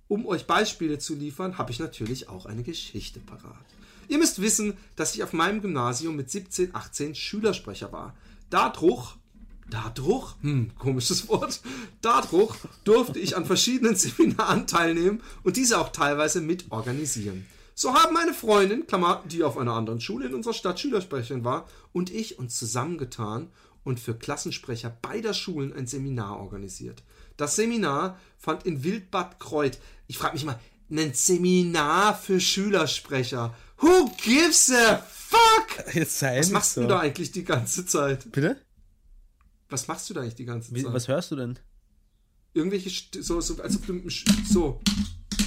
Um euch Beispiele zu liefern, habe ich natürlich auch eine Geschichte parat. Ihr müsst wissen, dass ich auf meinem Gymnasium mit 17, 18 Schülersprecher war. Dadurch, dadurch, hm, komisches Wort, dadurch durfte ich an verschiedenen Seminaren teilnehmen und diese auch teilweise mit organisieren. So haben meine Freundin, Klammer, die auf einer anderen Schule in unserer Stadt Schülersprecherin war, und ich uns zusammengetan und für Klassensprecher beider Schulen ein Seminar organisiert. Das Seminar fand in Wildbad Kreuth. Ich frage mich mal, ein Seminar für Schülersprecher. Who gives a fuck? Jetzt sei Was machst so. du da eigentlich die ganze Zeit? Bitte? Was machst du da eigentlich die ganze Zeit? was hörst du denn? Irgendwelche, St- so, so, als ob du so.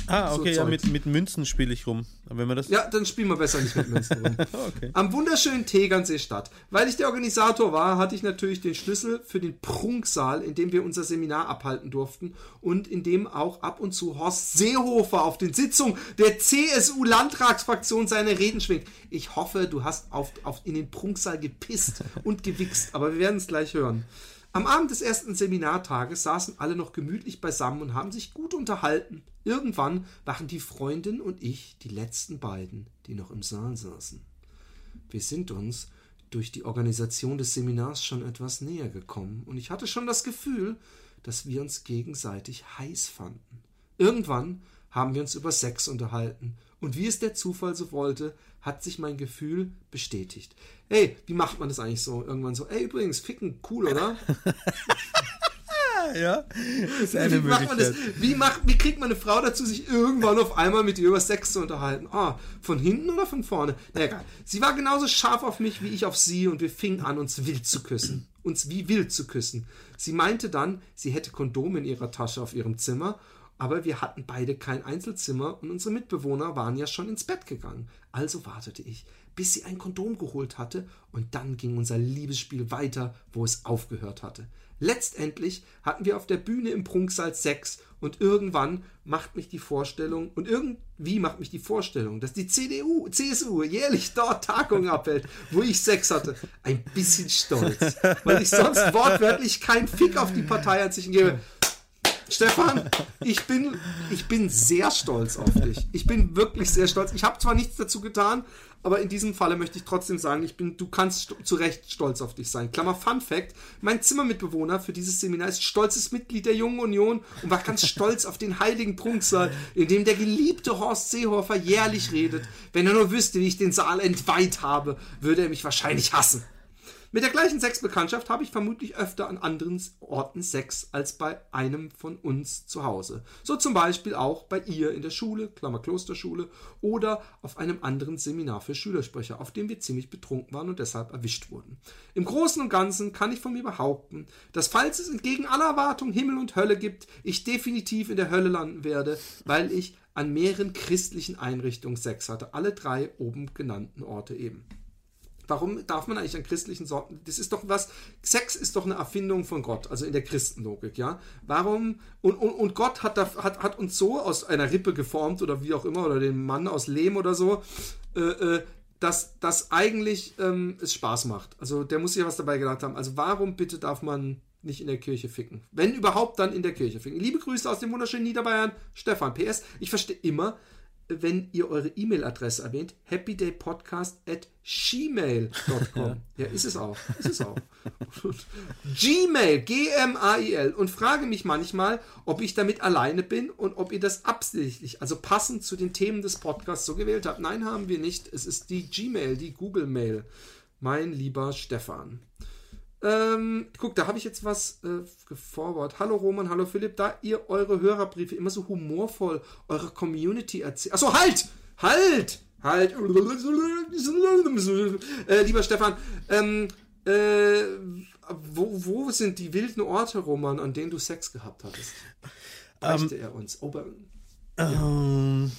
Ah, so okay, ja, Zeug. mit, mit Münzen spiele ich rum. Wenn man das. Ja, dann spielen wir besser nicht mit Münzen rum. Okay. Am wunderschönen Tegernsee statt. Weil ich der Organisator war, hatte ich natürlich den Schlüssel für den Prunksaal, in dem wir unser Seminar abhalten durften und in dem auch ab und zu Horst Seehofer auf den Sitzungen der CSU-Landtagsfraktion seine Reden schwingt. Ich hoffe, du hast auf, auf, in den Prunksaal gepisst und gewichst, aber wir werden es gleich hören. Am Abend des ersten Seminartages saßen alle noch gemütlich beisammen und haben sich gut unterhalten. Irgendwann waren die Freundin und ich die letzten beiden, die noch im Saal saßen. Wir sind uns durch die Organisation des Seminars schon etwas näher gekommen und ich hatte schon das Gefühl, dass wir uns gegenseitig heiß fanden. Irgendwann haben wir uns über Sex unterhalten und wie es der Zufall so wollte, hat sich mein Gefühl bestätigt. Hey, wie macht man das eigentlich so? Irgendwann so, ey, übrigens, ficken, cool, oder? ja, Wie, macht man das? Wie, macht, wie kriegt man eine Frau dazu, sich irgendwann auf einmal mit ihr über Sex zu unterhalten? Ah, von hinten oder von vorne? Na egal. Sie war genauso scharf auf mich wie ich auf sie und wir fingen an, uns wild zu küssen. Uns wie wild zu küssen. Sie meinte dann, sie hätte Kondome in ihrer Tasche auf ihrem Zimmer, aber wir hatten beide kein Einzelzimmer und unsere Mitbewohner waren ja schon ins Bett gegangen. Also wartete ich, bis sie ein Kondom geholt hatte und dann ging unser Liebesspiel weiter, wo es aufgehört hatte. Letztendlich hatten wir auf der Bühne im Prunksaal Sex und irgendwann macht mich die Vorstellung und irgendwie macht mich die Vorstellung, dass die CDU, CSU jährlich dort Tagungen abhält, wo ich Sex hatte, ein bisschen stolz, weil ich sonst wortwörtlich keinen Fick auf die Partei an sich gebe. Stefan, ich bin, ich bin sehr stolz auf dich. Ich bin wirklich sehr stolz. Ich habe zwar nichts dazu getan, aber in diesem Falle möchte ich trotzdem sagen, ich bin, du kannst st zu Recht stolz auf dich sein. Klammer Fun Fact: Mein Zimmermitbewohner für dieses Seminar ist stolzes Mitglied der Jungen Union und war ganz stolz auf den heiligen Prunksaal, in dem der geliebte Horst Seehofer jährlich redet. Wenn er nur wüsste, wie ich den Saal entweiht habe, würde er mich wahrscheinlich hassen. Mit der gleichen Sexbekanntschaft habe ich vermutlich öfter an anderen Orten Sex als bei einem von uns zu Hause. So zum Beispiel auch bei ihr in der Schule, Klammer Klosterschule, oder auf einem anderen Seminar für Schülersprecher, auf dem wir ziemlich betrunken waren und deshalb erwischt wurden. Im Großen und Ganzen kann ich von mir behaupten, dass falls es entgegen aller Erwartung Himmel und Hölle gibt, ich definitiv in der Hölle landen werde, weil ich an mehreren christlichen Einrichtungen Sex hatte. Alle drei oben genannten Orte eben. Warum darf man eigentlich an christlichen Sorten? Das ist doch was. Sex ist doch eine Erfindung von Gott, also in der Christenlogik, ja. Warum? Und, und, und Gott hat, da, hat, hat uns so aus einer Rippe geformt oder wie auch immer, oder den Mann aus Lehm oder so, äh, äh, dass das eigentlich ähm, es Spaß macht. Also der muss sich ja was dabei gedacht haben. Also warum bitte darf man nicht in der Kirche ficken? Wenn überhaupt, dann in der Kirche ficken. Liebe Grüße aus dem wunderschönen Niederbayern, Stefan. PS, ich verstehe immer, wenn ihr eure E-Mail-Adresse erwähnt, happydaypodcast at gmail.com. ja, ist es auch. Ist es auch. Gmail, G-M-A-I-L. Und frage mich manchmal, ob ich damit alleine bin und ob ihr das absichtlich, also passend zu den Themen des Podcasts so gewählt habt. Nein, haben wir nicht. Es ist die Gmail, die Google-Mail. Mein lieber Stefan. Ähm, guck, da habe ich jetzt was äh, geforward. Hallo Roman, hallo Philipp, da ihr eure Hörerbriefe immer so humorvoll eurer Community erzählt. Achso, halt! Halt! Halt! Äh, lieber Stefan, ähm, äh, wo, wo sind die wilden Orte, Roman, an denen du Sex gehabt hattest? Beichte er uns. Ober Ähm,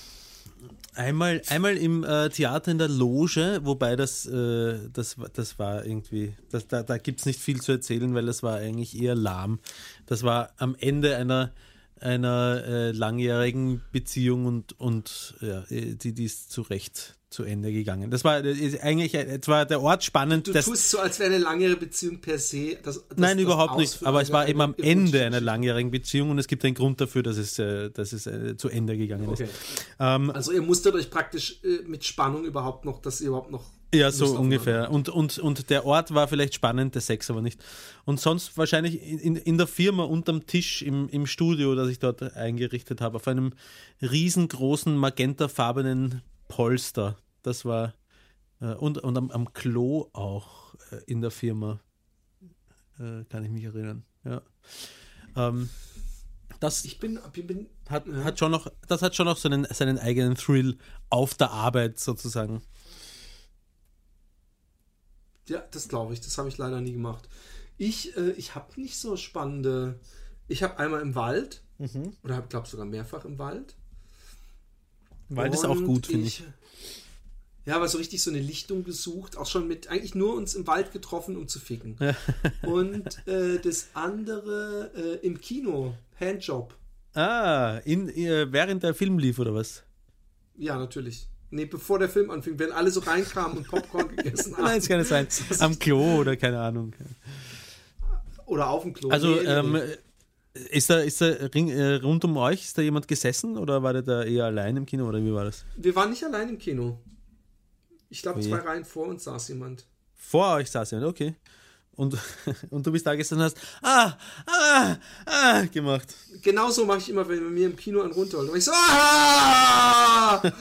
einmal, einmal im äh, Theater in der Loge, wobei das, äh, das, das war irgendwie, das, da, da gibt es nicht viel zu erzählen, weil das war eigentlich eher lahm. Das war am Ende einer, einer äh, langjährigen Beziehung und, und ja, äh, die, die ist zu Recht zu Ende gegangen. Das war ist eigentlich, äh, zwar der Ort spannend. Du das, tust so, als wäre eine langjährige Beziehung per se. Das, das, Nein, überhaupt nicht. Aber es war eben am Ende einer langjährigen Beziehung und es gibt einen Grund dafür, dass es, äh, dass es äh, zu Ende gegangen Okay. ist. Ähm, Also ihr musstet euch praktisch äh, mit Spannung überhaupt noch, dass ihr überhaupt noch Ja, so ungefähr. Und, und, und der Ort war vielleicht spannend, der Sex aber nicht. Und sonst wahrscheinlich in, in der Firma unterm Tisch im, im Studio, das ich dort eingerichtet habe, auf einem riesengroßen magentafarbenen Polster. Das war. Äh, und und am, am Klo auch äh, in der Firma. Äh, kann ich mich erinnern. Ja. Ähm, das Ich bin, ich bin hat, Ja. hat schon noch, das hat schon noch seinen, seinen eigenen Thrill auf der Arbeit sozusagen. Ja, das glaube ich. Das habe ich leider nie gemacht. Ich, äh, ich habe nicht so spannende. Ich habe einmal im Wald, oder habe, glaube sogar mehrfach im Wald. Wald ist auch gut, finde ich. Ja, aber so richtig so eine Lichtung gesucht, auch schon mit eigentlich nur uns im Wald getroffen, um zu ficken. Und äh, das andere äh, im Kino, Handjob. Ah, in, äh, während der Film lief oder was? Ja, natürlich. Nee, bevor der Film anfing, wenn alle so reinkamen und Popcorn gegessen haben. Nein, es kann nicht sein. Am Klo oder keine Ahnung. Oder auf dem Klo. Also, nee, ähm, nee. Ist da, ist da äh, rund um euch, ist da jemand gesessen oder war der da eher allein im Kino oder wie war das? Wir waren nicht allein im Kino. Ich glaube, zwei Reihen vor uns saß jemand. Vor euch saß jemand, okay. Und, und du bist da gesessen und hast ah, ah, ah gemacht. Genauso mache ich immer, wenn mir im Kino einen runterholt. Ich so, ah!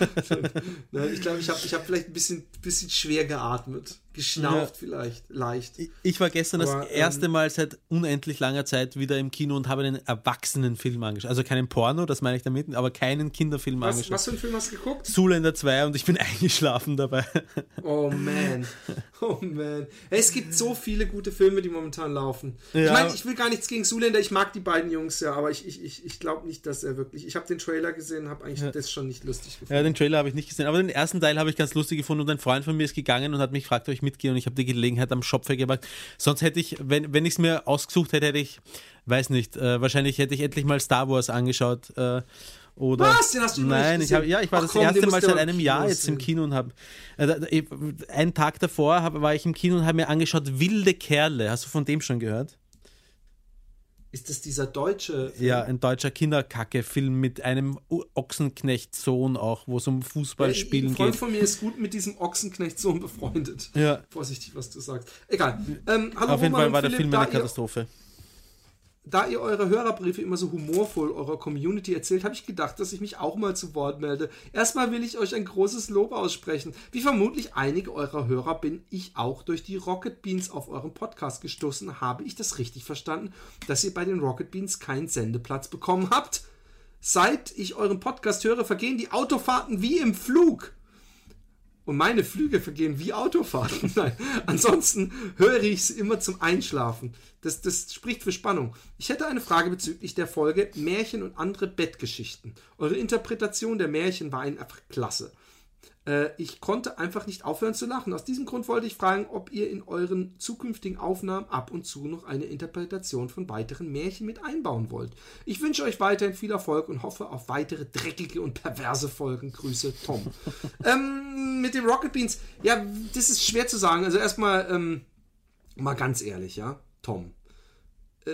Ich glaube, ich habe ich hab vielleicht ein bisschen, bisschen schwer geatmet. Geschnauft Ja. vielleicht, leicht. Ich- Ich war gestern das Aber, ähm, erste Mal seit unendlich langer Zeit wieder im Kino und habe einen Erwachsenenfilm angeschaut. Also keinen Porno, das meine ich damit, aber keinen Kinderfilm Was, angeschaut. was für einen Film hast du geguckt? Zuländer 2 und ich bin eingeschlafen dabei. Oh man. Oh man. Es gibt so viele gute Filme, die momentan laufen. Ich Ja. meine, ich will gar nichts gegen Zuländer. Ich mag die beiden Jungs ja, aber ich, ich, ich, ich glaube nicht, dass er wirklich. Ich habe den Trailer gesehen, habe eigentlich das schon nicht lustig gefunden. Ja, den Trailer habe ich nicht gesehen, aber den ersten Teil habe ich ganz lustig gefunden und ein Freund von mir ist gegangen und hat mich gefragt, ob ich mitgehe und ich habe die Gelegenheit am Shop gemacht. Sonst hätte ich, wenn, wenn ich es mir ausgesucht hätte, hätte ich, weiß nicht, äh, wahrscheinlich hätte ich endlich mal Star Wars angeschaut. Äh, oder Was? Den hast du Nein, ich habe ja, ich war Ach das komm, erste Mal seit einem Jahr jetzt im. Kino und habe äh, ich- einen Tag davor hab, war ich im Kino und habe mir angeschaut Wilde Kerle. Hast du von dem schon gehört? Ist das dieser deutsche Film? Ja, ein deutscher Kinderkacke-Film mit einem Ochsenknecht-Sohn auch, wo es um Fußballspielen Ein Freund geht. von mir ist gut mit diesem Ochsenknecht-Sohn befreundet. Ja. Vorsichtig, was du sagst. Egal. Ähm, hallo Auf jeden Roman Fall war der Philipp, Film eine Katastrophe. Da ihr eure Hörerbriefe immer so humorvoll eurer Community erzählt, habe ich gedacht, dass ich mich auch mal zu Wort melde. Erstmal will ich euch ein großes Lob aussprechen. Wie vermutlich einige eurer Hörer bin ich auch durch die Rocket Beans auf euren Podcast gestoßen. Habe ich das richtig verstanden, dass ihr bei den Rocket Beans keinen Sendeplatz bekommen habt? Seit ich euren Podcast höre, vergehen die Autofahrten wie im Flug. Und meine Flüge vergehen wie Autofahrten. Nein. Ansonsten höre ich sie immer zum Einschlafen. Das, das spricht für Spannung. Ich hätte eine Frage bezüglich der Folge Märchen und andere Bettgeschichten. Eure Interpretation der Märchen war einfach klasse. Äh, ich konnte einfach nicht aufhören zu lachen. Aus diesem Grund wollte ich fragen, ob ihr in euren zukünftigen Aufnahmen ab und zu noch eine Interpretation von weiteren Märchen mit einbauen wollt. Ich wünsche euch weiterhin viel Erfolg und hoffe auf weitere dreckige und perverse Folgen. Grüße, Tom. ähm, mit den Rocket Beans, ja, das ist schwer zu sagen. Also erstmal, ähm, mal ganz ehrlich, ja, Tom. Äh,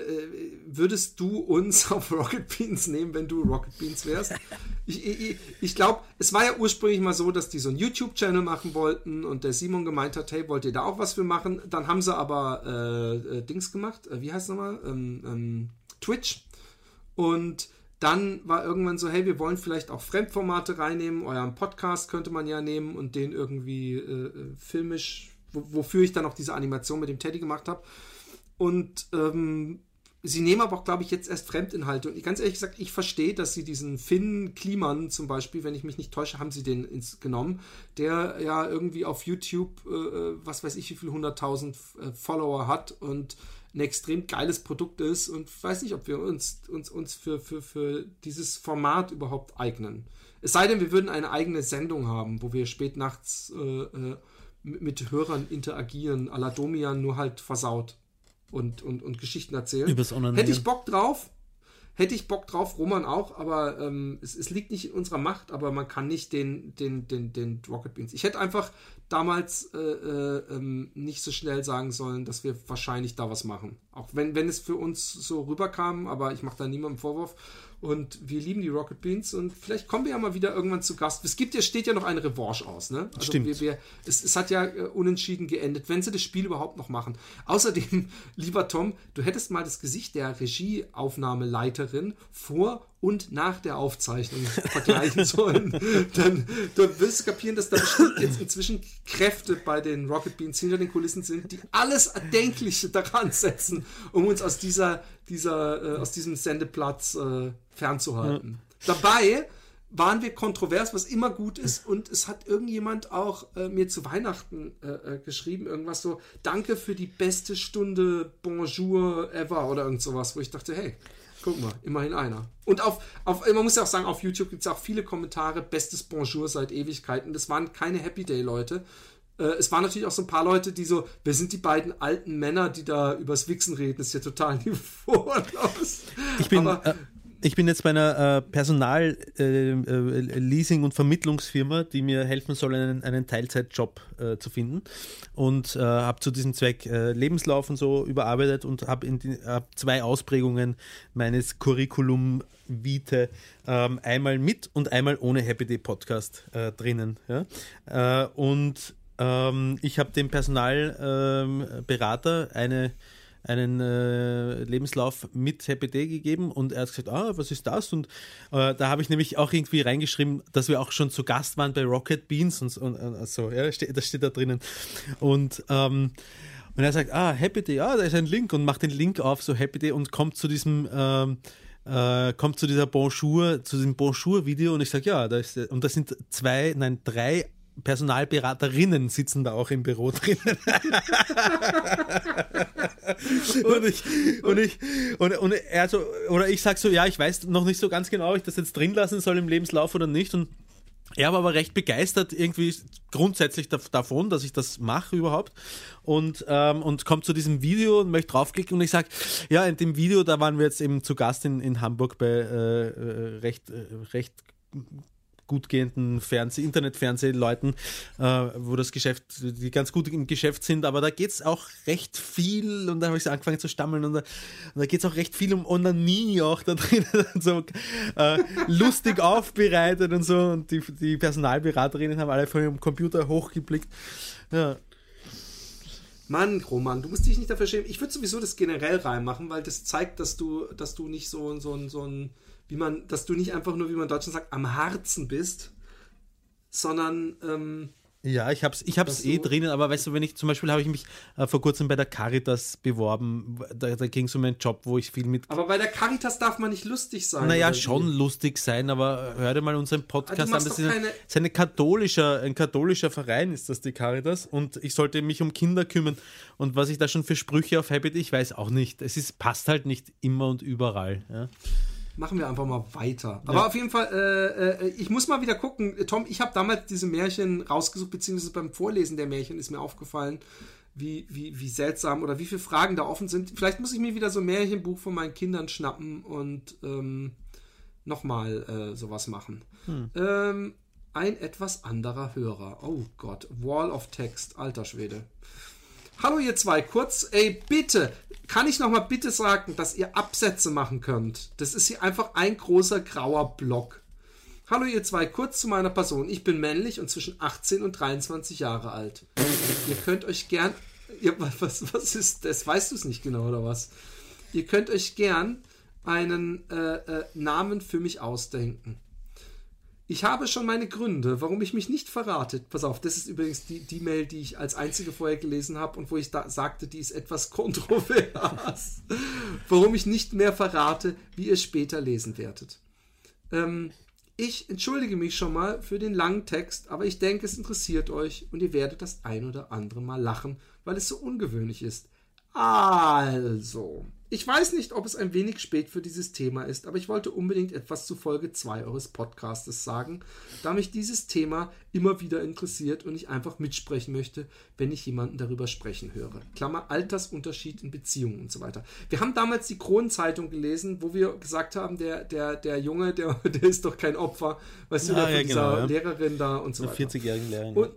würdest du uns auf Rocket Beans nehmen, wenn du Rocket Beans wärst? Ich, ich, ich glaube, es war ja ursprünglich mal so, dass die so einen YouTube-Channel machen wollten und der Simon gemeint hat, hey, wollt ihr da auch was für machen? Dann haben sie aber äh, äh, Dings gemacht, äh, wie heißt es nochmal? Ähm, ähm, Twitch. Und dann war irgendwann so, hey, wir wollen vielleicht auch Fremdformate reinnehmen. Euren Podcast könnte man ja nehmen und den irgendwie äh, äh, filmisch, wo, wofür ich dann auch diese Animation mit dem Teddy gemacht habe. Und ähm, sie nehmen aber auch, glaube ich, jetzt erst Fremdinhalte. Und ich, ganz ehrlich gesagt, ich verstehe, dass sie diesen Finn Kliman zum Beispiel, wenn ich mich nicht täusche, haben sie den ins, genommen, der ja irgendwie auf YouTube, äh, was weiß ich, wie viele hunderttausend äh, Follower hat und ein extrem geiles Produkt ist und weiß nicht, ob wir uns, uns, uns für, für, für dieses Format überhaupt eignen. Es sei denn, wir würden eine eigene Sendung haben, wo wir spät nachts äh, äh, mit, mit Hörern interagieren, à la Domian, nur halt versaut und, und, und Geschichten erzählen. Übers. Hätte ich Bock drauf. Hätte ich Bock drauf, Roman auch, aber ähm, es, es liegt nicht in unserer Macht, aber man kann nicht den, den, den, den Rocket Beans. Ich hätte einfach damals äh, äh, ähm, nicht so schnell sagen sollen, dass wir wahrscheinlich da was machen. Auch wenn, wenn es für uns so rüberkam, aber ich mache da niemandem Vorwurf. Und wir lieben die Rocket Beans und vielleicht kommen wir ja mal wieder irgendwann zu Gast. Es gibt ja, steht ja noch eine Revanche aus, ne? Also Stimmt. Wir, wir, es, es hat ja äh, unentschieden geendet, wenn sie das Spiel überhaupt noch machen. Außerdem, lieber Tom, du hättest mal das Gesicht der Regieaufnahmeleiterin vor und nach der Aufzeichnung vergleichen sollen. Dann, dann wirst du kapieren, dass da bestimmt jetzt inzwischen Kräfte bei den Rocket Beans hinter den Kulissen sind, die alles Erdenkliche daran setzen, um uns aus dieser, dieser, äh, aus diesem Sendeplatz äh, fernzuhalten. Dabei waren wir kontrovers, was immer gut ist. Und es hat irgendjemand auch äh, mir zu Weihnachten äh, äh, geschrieben, irgendwas so, danke für die beste Stunde Bonjour ever oder irgend sowas, wo ich dachte, hey, Guck mal, immerhin einer. Und auf, auf man muss ja auch sagen, auf YouTube gibt es auch viele Kommentare, bestes Bonjour seit Ewigkeiten. Das waren keine Happy Day-Leute. Äh, es waren natürlich auch so ein paar Leute, die so, wer sind die beiden alten Männer, die da übers Wichsen reden? Das ist ja total niveaulos. Ich bin, Aber- äh, ich bin jetzt bei einer äh, Personal-Leasing- äh, Leasing- und Vermittlungsfirma, die mir helfen soll, einen, einen Teilzeitjob äh, zu finden. Und äh, habe zu diesem Zweck äh, Lebenslauf und so überarbeitet und habe hab zwei Ausprägungen meines Curriculum Vitae ähm, einmal mit und einmal ohne Happy Day Podcast äh, drinnen. Ja? Äh, und ähm, ich habe dem Personalberater eine einen äh, Lebenslauf mit Day gegeben und er hat gesagt, ah, was ist das? Und äh, da habe ich nämlich auch irgendwie reingeschrieben, dass wir auch schon zu Gast waren bei Rocket Beans und, und, und so, ja, das steht, das steht da drinnen. Und, ähm, und er sagt, ah, Happy Day, ah, da ist ein Link und macht den Link auf, so Happy Day und kommt zu diesem ähm, äh, kommt zu dieser Bonjour, zu diesem Bonjour-Video und ich sage, ja, da ist, und da sind zwei, nein, drei Personalberaterinnen sitzen da auch im Büro drinnen. und ich, und ich, und, und er so, oder ich sag so, ja, ich weiß noch nicht so ganz genau, ob ich das jetzt drin lassen soll im Lebenslauf oder nicht. Und er war aber recht begeistert irgendwie grundsätzlich dav- davon, dass ich das mache überhaupt und, ähm, und kommt zu diesem Video und möchte draufklicken und ich sage, ja, in dem Video, da waren wir jetzt eben zu Gast in, in Hamburg bei äh, äh, recht, äh, recht gut gehenden Fernseh-, Internetfernsehleuten, äh, wo das Geschäft, die ganz gut im Geschäft sind, aber da geht es auch recht viel und da habe ich so angefangen zu stammeln und da, da geht es auch recht viel um Onanie auch da drin, so äh, lustig aufbereitet und so und die, die Personalberaterinnen haben alle von ihrem Computer hochgeblickt. Ja, Mann, Roman, du musst dich nicht dafür schämen. Ich würde sowieso das generell reinmachen, weil das zeigt, dass du, dass du nicht so, so, so ein, wie man, dass du nicht einfach nur, wie man in Deutschland sagt, am Herzen bist, sondern ähm, Ja, ich hab's, ich hab's eh drinnen, aber weißt du, wenn ich zum Beispiel habe ich mich äh, vor kurzem bei der Caritas beworben, da, da ging es um einen Job, wo ich viel mit. aber bei der Caritas darf man nicht lustig sein. Naja, schon lustig sein, aber hör dir mal unseren Ah, Podcast an. Das ist, ein, keine- ist eine katholischer, ein katholischer Verein, ist das die Caritas. Und ich sollte mich um Kinder kümmern. Und was ich da schon für Sprüche auf Habit, ich weiß auch nicht. Es ist, passt halt nicht immer und überall. Ja. Machen wir einfach mal weiter. Aber auf jeden Fall, äh, äh, ich muss mal wieder gucken. Tom, ich habe damals diese Märchen rausgesucht, beziehungsweise beim Vorlesen der Märchen ist mir aufgefallen, wie, wie, wie seltsam oder wie viele Fragen da offen sind. Vielleicht muss ich mir wieder so ein Märchenbuch von meinen Kindern schnappen und ähm, nochmal äh, sowas machen. Ähm, ein etwas anderer Hörer. Oh Gott, Wall of Text, alter Schwede. Hallo ihr zwei, kurz, ey, bitte, kann ich nochmal bitte sagen, dass ihr Absätze machen könnt? Das ist hier einfach ein großer grauer Block. Hallo ihr zwei, kurz zu meiner Person. Ich bin männlich und zwischen 18 und 23 Jahre alt. ihr könnt euch gern... Ja, was, was ist das? Weißt du es nicht genau, oder was? Ihr könnt euch gern einen äh, äh, Namen für mich ausdenken. Ich habe schon meine Gründe, warum ich mich nicht verrate. Pass auf, das ist übrigens die, die Mail, die ich als einzige vorher gelesen habe und wo ich da sagte, die ist etwas kontrovers. warum ich nicht mehr verrate, wie ihr später lesen werdet. Ähm, ich entschuldige mich schon mal für den langen Text, aber ich denke, es interessiert euch und ihr werdet das ein oder andere Mal lachen, weil es so ungewöhnlich ist. Also, ich weiß nicht, ob es ein wenig spät für dieses Thema ist, aber ich wollte unbedingt etwas zu Folge 2 eures Podcastes sagen, da mich dieses Thema immer wieder interessiert und ich einfach mitsprechen möchte, wenn ich jemanden darüber sprechen höre. Klammer, Altersunterschied in Beziehungen und so weiter. Wir haben damals die Kronenzeitung gelesen, wo wir gesagt haben, der, der, der Junge, der, der ist doch kein Opfer, weißt du, Ah, ja, dieser genau, ja. Lehrerin da und so So weiter. 40-jährigen Lehrerin. Und,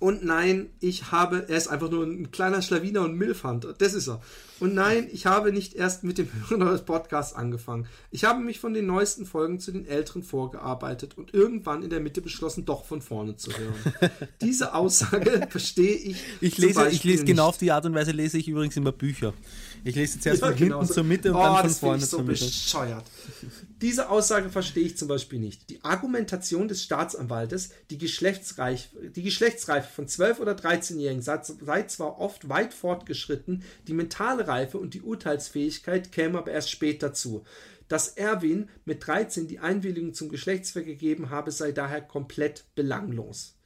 und nein, ich habe, er ist einfach nur ein kleiner Schlawiner und Milfhunter, das ist er. Und nein, ich habe nicht erst mit dem Hören eures Podcasts angefangen. Ich habe mich von den neuesten Folgen zu den älteren vorgearbeitet und irgendwann in der Mitte beschlossen, doch von vorne zu hören. Diese Aussage verstehe ich. Ich lese, ich lese genau nicht. auf die Art und Weise lese ich übrigens immer Bücher. Ich lese zuerst Ja, von genau hinten so. zur Mitte und oh, dann von vorne so zur Mitte. bescheuert. Diese Aussage verstehe ich zum Beispiel nicht. Die Argumentation des Staatsanwaltes, die, Geschlechtsreif, die Geschlechtsreife von 12- oder 13-Jährigen sei, zwar oft weit fortgeschritten, die mentale Reife und die Urteilsfähigkeit käme aber erst spät dazu. Dass Erwin mit 13 die Einwilligung zum Geschlechtsverkehr gegeben habe, sei daher komplett belanglos.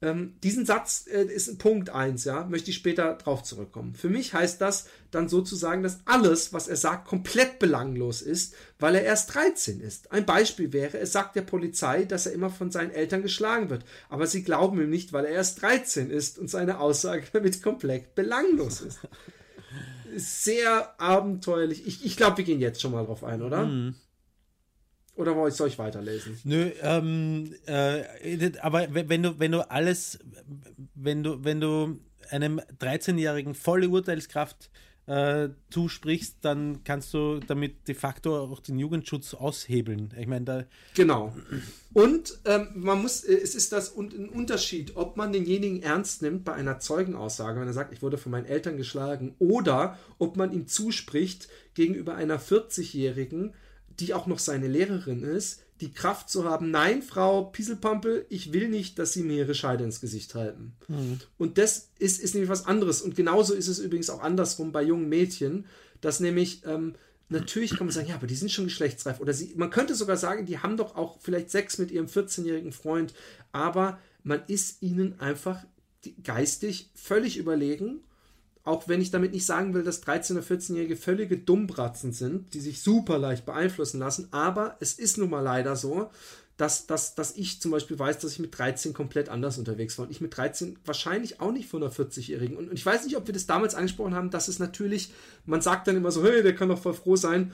Ähm, diesen Satz äh, ist Punkt 1, ja, möchte ich später drauf zurückkommen. Für mich heißt das dann sozusagen, dass alles, was er sagt, komplett belanglos ist, weil er erst 13 ist. Ein Beispiel wäre, er sagt der Polizei, dass er immer von seinen Eltern geschlagen wird, aber sie glauben ihm nicht, weil er erst 13 ist und seine Aussage damit komplett belanglos ist. Sehr abenteuerlich. Ich, ich glaube, wir gehen jetzt schon mal drauf ein, oder? Mhm. Oder soll ich- soll ich weiterlesen? Nö, ähm, äh, aber we- wenn du, wenn du alles, wenn du, wenn du einem 13-Jährigen volle Urteilskraft äh, zusprichst, dann kannst du damit de facto auch den Jugendschutz aushebeln. Ich meine, da, Genau. Und ähm, man muss, äh, es ist das und ein Unterschied, ob man denjenigen ernst nimmt bei einer Zeugenaussage, wenn er sagt, ich wurde von meinen Eltern geschlagen, oder ob man ihm zuspricht gegenüber einer 40-Jährigen, die auch noch seine Lehrerin ist, die Kraft zu haben, nein, Frau Pieselpampel, ich will nicht, dass Sie mir Ihre Scheide ins Gesicht halten. Und das ist, ist nämlich was anderes. Und genauso ist es übrigens auch andersrum bei jungen Mädchen, dass nämlich, ähm, natürlich kann man sagen, ja, aber die sind schon geschlechtsreif. Oder sie, man könnte sogar sagen, die haben doch auch vielleicht Sex mit ihrem 14-jährigen Freund, aber man ist ihnen einfach geistig völlig überlegen. Auch wenn ich damit nicht sagen will, dass 13- oder 14-Jährige völlige Dummbratzen sind, die sich super leicht beeinflussen lassen, aber es ist nun mal leider so, dass, dass, dass ich zum Beispiel weiß, dass ich mit 13 komplett anders unterwegs war und ich mit 13 wahrscheinlich auch nicht von einer 40-Jährigen. Und, und ich weiß nicht, ob wir das damals angesprochen haben, dass es natürlich, man sagt dann immer so, hey, der kann doch voll froh sein,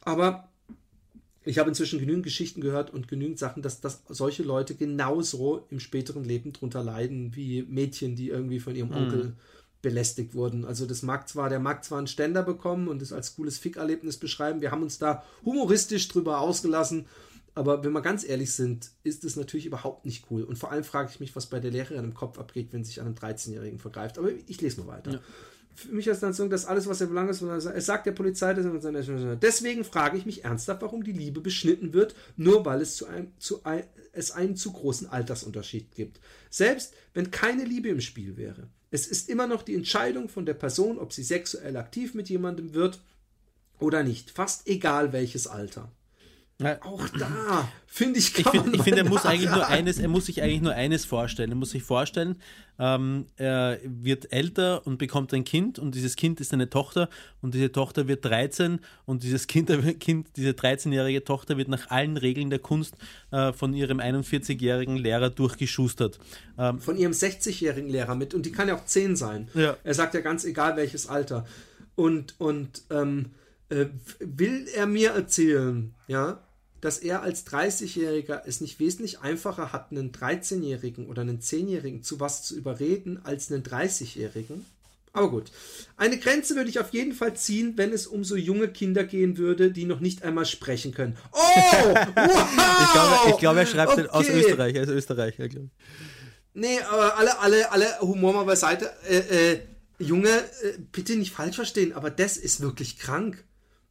aber ich habe inzwischen genügend Geschichten gehört und genügend Sachen, dass, dass solche Leute genauso im späteren Leben drunter leiden wie Mädchen, die irgendwie von ihrem Onkel belästigt wurden. Also das mag zwar, der mag zwar einen Ständer bekommen und es als cooles Fickerlebnis beschreiben. Wir haben uns da humoristisch drüber ausgelassen. Aber wenn wir ganz ehrlich sind, ist es natürlich überhaupt nicht cool. Und vor allem frage ich mich, was bei der Lehrerin im Kopf abgeht, wenn sich an einem 13-Jährigen vergreift. Aber ich lese mal weiter. Für mich ist dann so, dass alles, was er belangt ist, es sagt der Polizei, dass er deswegen frage ich mich ernsthaft, warum die Liebe beschnitten wird, nur weil es, zu einem, zu ein, es einen zu großen Altersunterschied gibt. Selbst wenn keine Liebe im Spiel wäre. Es ist immer noch die Entscheidung von der Person, ob sie sexuell aktiv mit jemandem wird oder nicht. Fast egal welches Alter. Ja. Auch da finde ich, Ich kann finde, ich find, er muss eigentlich nur eines, er muss sich eigentlich nur eines vorstellen. Er muss sich vorstellen, ähm, er wird älter und bekommt ein Kind und dieses Kind ist eine Tochter und diese Tochter wird 13 und dieses Kind, kind diese 13-jährige Tochter wird nach allen Regeln der Kunst äh, von ihrem 41-jährigen Lehrer durchgeschustert. Ähm, von ihrem 60-jährigen Lehrer mit und die kann ja auch 10 sein. Ja. Er sagt ja ganz egal welches Alter. Und, und ähm, äh, will er mir erzählen, ja, dass er als 30-Jähriger es nicht wesentlich einfacher hat, einen 13-Jährigen oder einen 10-Jährigen zu was zu überreden, als einen 30-Jährigen? Aber gut. Eine Grenze würde ich auf jeden Fall ziehen, wenn es um so junge Kinder gehen würde, die noch nicht einmal sprechen können. Oh! Wow! ich, glaube, ich glaube, er schreibt den aus Okay. Österreich. Er ist Österreicher, glaube. Nee, aber alle, alle, alle Humor mal beiseite. Äh, äh, Junge, äh, bitte nicht falsch verstehen, aber das ist wirklich krank.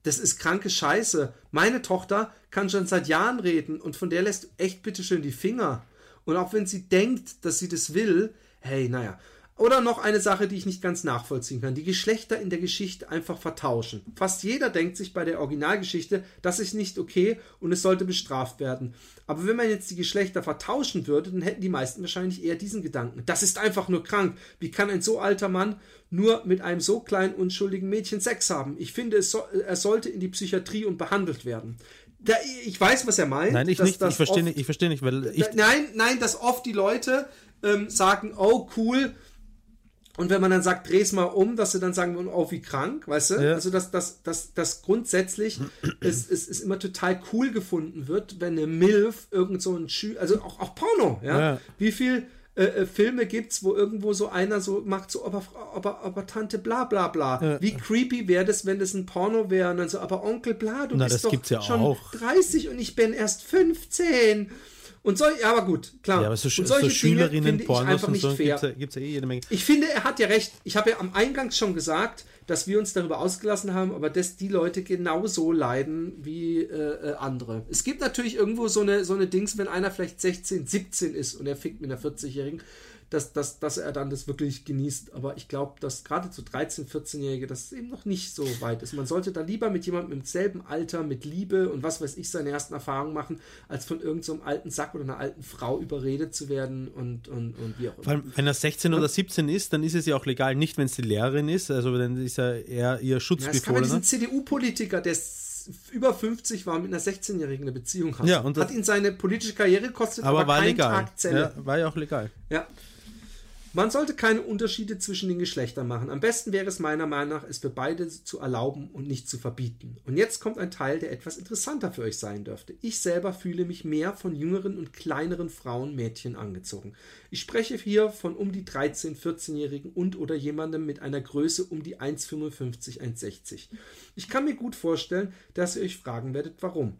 Das ist kranke Scheiße. Meine Tochter kann schon seit Jahren reden und von der lässt du echt bitteschön die Finger. Und auch wenn sie denkt, dass sie das will, hey, naja. Oder noch eine Sache, die ich nicht ganz nachvollziehen kann. Die Geschlechter in der Geschichte einfach vertauschen. Fast jeder denkt sich bei der Originalgeschichte, das ist nicht okay und es sollte bestraft werden. Aber wenn man jetzt die Geschlechter vertauschen würde, dann hätten die meisten wahrscheinlich eher diesen Gedanken. Das ist einfach nur krank. Wie kann ein so alter Mann nur mit einem so kleinen unschuldigen Mädchen Sex haben? Ich finde, so, er sollte in die Psychiatrie und behandelt werden. Da, ich weiß, was er meint. Nein, ich dass nicht. Ich verstehe nicht, ich verstehe nicht, weil ich, da- nein, nein, dass oft die Leute ähm, sagen, oh cool. Und wenn man dann sagt, dreh's mal um, dass sie dann sagen, oh, wie krank, weißt du? Ja. Also, dass das dass, dass grundsätzlich es, es, es immer total cool gefunden wird, wenn eine MILF irgend so ein Schü also auch, auch Porno, ja? Ja. Wie viel äh, äh, Filme gibt's, wo irgendwo so einer so macht, so, aber, aber, aber Tante bla bla bla. Wie creepy wäre das, wenn das ein Porno wäre und dann so, aber Onkel bla, du Na, bist das doch gibt's ja schon auch. 30 und ich bin erst 15. Und so, ja, aber gut, klar. ja, aber so, und so solche Dinge Schülerinnen, finde ich Pornos einfach nicht so fair. gibt es ja, gibt's ja eh jede Menge. Ich finde, er hat ja recht. Ich habe ja am Eingang schon gesagt, dass wir uns darüber ausgelassen haben, aber dass die Leute genauso leiden wie äh, äh, andere. Es gibt natürlich irgendwo so eine, so eine Dings, wenn einer vielleicht 16, 17 ist und er fickt mit einer 40-Jährigen, dass, dass, dass er dann das wirklich genießt. Aber ich glaube, dass gerade so 13-, 14-Jährige das eben noch nicht so weit ist. Man sollte da lieber mit jemandem im selben Alter, mit Liebe und was weiß ich, seine ersten Erfahrungen machen, als von irgendeinem so alten Sack oder einer alten Frau überredet zu werden und, und, und wie auch immer. Vor allem, wenn er 16 oder 17 ist, dann ist es ja auch legal, nicht wenn es die Lehrerin ist, also dann ist er eher ihr Ja, es kann Schutzbefohlener. diesen CDU-Politiker, der über 50 war, mit einer 16-Jährigen eine Beziehung hat. Ja, und das- hat ihn seine politische Karriere gekostet, aber aber, war legal. Tag Zelle. Ja, war ja auch legal. Ja. Man sollte keine Unterschiede zwischen den Geschlechtern machen. Am besten wäre es meiner Meinung nach, es für beide zu erlauben und nicht zu verbieten. Und jetzt kommt ein Teil, der etwas interessanter für euch sein dürfte. Ich selber fühle mich mehr von jüngeren und kleineren Frauen, Mädchen angezogen. Ich spreche hier von um die 13-, 14-Jährigen und oder jemandem mit einer Größe um die 1,55, 1,60. Ich kann mir gut vorstellen, dass ihr euch fragen werdet, warum.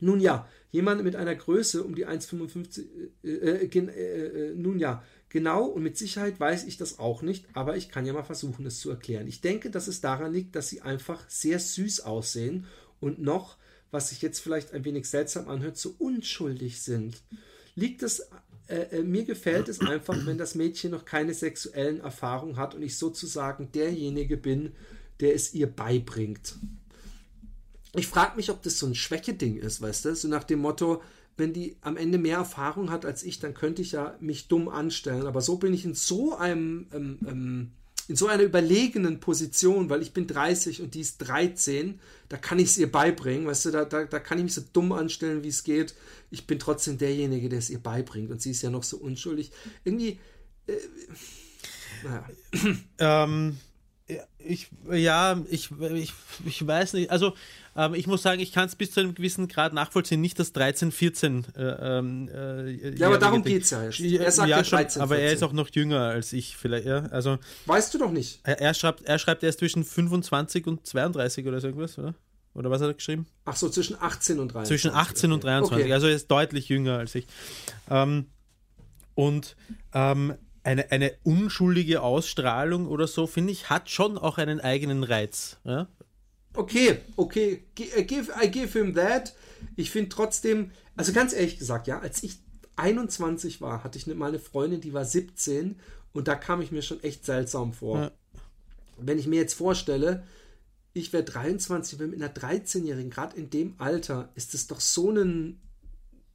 Nun ja, jemand mit einer Größe um die 1,55, äh, äh, gen- äh, äh, nun ja, genau und mit Sicherheit weiß ich das auch nicht, aber ich kann ja mal versuchen, es zu erklären. Ich denke, dass es daran liegt, dass sie einfach sehr süß aussehen und noch, was sich jetzt vielleicht ein wenig seltsam anhört, so unschuldig sind. Liegt es, äh, äh, mir gefällt es einfach, wenn das Mädchen noch keine sexuellen Erfahrungen hat und ich sozusagen derjenige bin, der es ihr beibringt ich frage mich, ob das so ein Schwäche-Ding ist, weißt du? So nach dem Motto, wenn die am Ende mehr Erfahrung hat als ich, dann könnte ich ja mich dumm anstellen. Aber so bin ich in so einem, ähm, ähm, in so einer überlegenen Position, weil ich bin 30 und die ist 13, da kann ich es ihr beibringen, weißt du, da, da, da kann ich mich so dumm anstellen, wie es geht. Ich bin trotzdem derjenige, der es ihr beibringt und sie ist ja noch so unschuldig. Irgendwie, äh, naja. Ähm, ich, ja, ich, ich, ich weiß nicht. Also, ähm, ich muss sagen, ich kann es bis zu einem gewissen Grad nachvollziehen. Nicht das 13, 14. Äh, ähm, äh, Ja, aber darum Ding. geht's ja. Er sagt ja, ja schon, 13, aber er 14. ist auch noch jünger als ich vielleicht. Ja? Also, Weißt du doch nicht. er, er, schreibt, er schreibt erst zwischen 25 und 32 oder so irgendwas, oder? Oder was hat er geschrieben? Ach so, zwischen 18 und 23. Zwischen 18 und Okay. 23. Okay. Also er ist deutlich jünger als ich. Ähm, und ähm, eine, eine unschuldige Ausstrahlung oder so, finde ich, hat schon auch einen eigenen Reiz. Ja? Okay, okay, I give, I give him that. Ich finde trotzdem, also ganz ehrlich gesagt, ja, als ich 21 war, hatte ich ne- mal eine Freundin, die war 17 und da kam ich mir schon echt seltsam vor. Ja. Wenn ich mir jetzt vorstelle, ich wäre 23, bin mit einer 13-Jährigen, gerade in dem Alter, ist es doch so ein,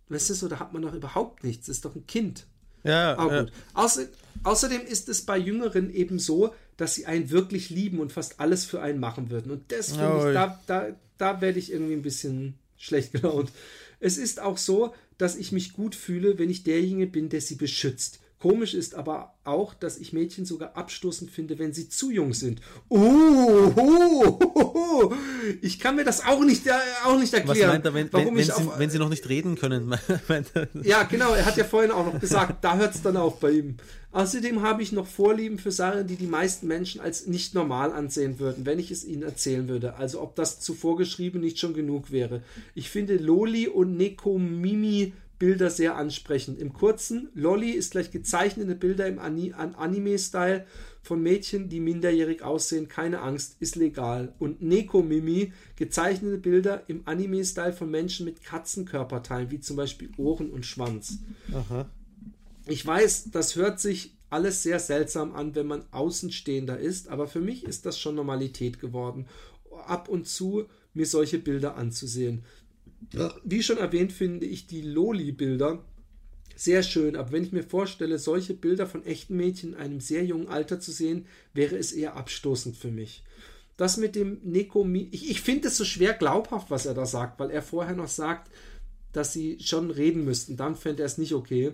weißt du, so, da hat man doch überhaupt nichts, ist doch ein Kind. Ja, Aber ja. gut. Außer, außerdem ist es bei Jüngeren eben so, dass sie einen wirklich lieben und fast alles für einen machen würden. Und das finde ich, da, da, da werde ich irgendwie ein bisschen schlecht gelaunt. Es ist auch so, dass ich mich gut fühle, wenn ich derjenige bin, der sie beschützt. Komisch ist aber auch, dass ich Mädchen sogar abstoßend finde, wenn sie zu jung sind. Uh, uh, uh, ich kann mir das auch nicht, äh, auch nicht Was erklären. meint er, wenn, warum wenn, wenn, ich sie, auf, wenn sie noch nicht reden können? Ja, genau, er hat ja vorhin auch noch gesagt, da hört es dann auf bei ihm. Außerdem habe ich noch Vorlieben für Sachen, die die meisten Menschen als nicht normal ansehen würden, wenn ich es ihnen erzählen würde. Also ob das zuvor geschrieben nicht schon genug wäre. Ich finde Loli und Nekomimi Bilder sehr ansprechend. Im kurzen, Lolli ist gleich gezeichnete Bilder im Ani an Anime-Style von Mädchen, die minderjährig aussehen. Keine Angst, ist legal. Und Nekomimi, gezeichnete Bilder im Anime-Style von Menschen mit Katzenkörperteilen, wie zum Beispiel Ohren und Schwanz. Ich weiß, das hört sich alles sehr seltsam an, wenn man Außenstehender ist, aber für mich ist das schon Normalität geworden, ab und zu mir solche Bilder anzusehen. Wie schon erwähnt, finde ich die Loli-Bilder sehr schön, aber wenn ich mir vorstelle, solche Bilder von echten Mädchen in einem sehr jungen Alter zu sehen, wäre es eher abstoßend für mich. Das mit dem Nekomi, ich, ich finde es so schwer glaubhaft, was er da sagt, weil er vorher noch sagt, dass sie schon reden müssten. Dann fände er es nicht okay.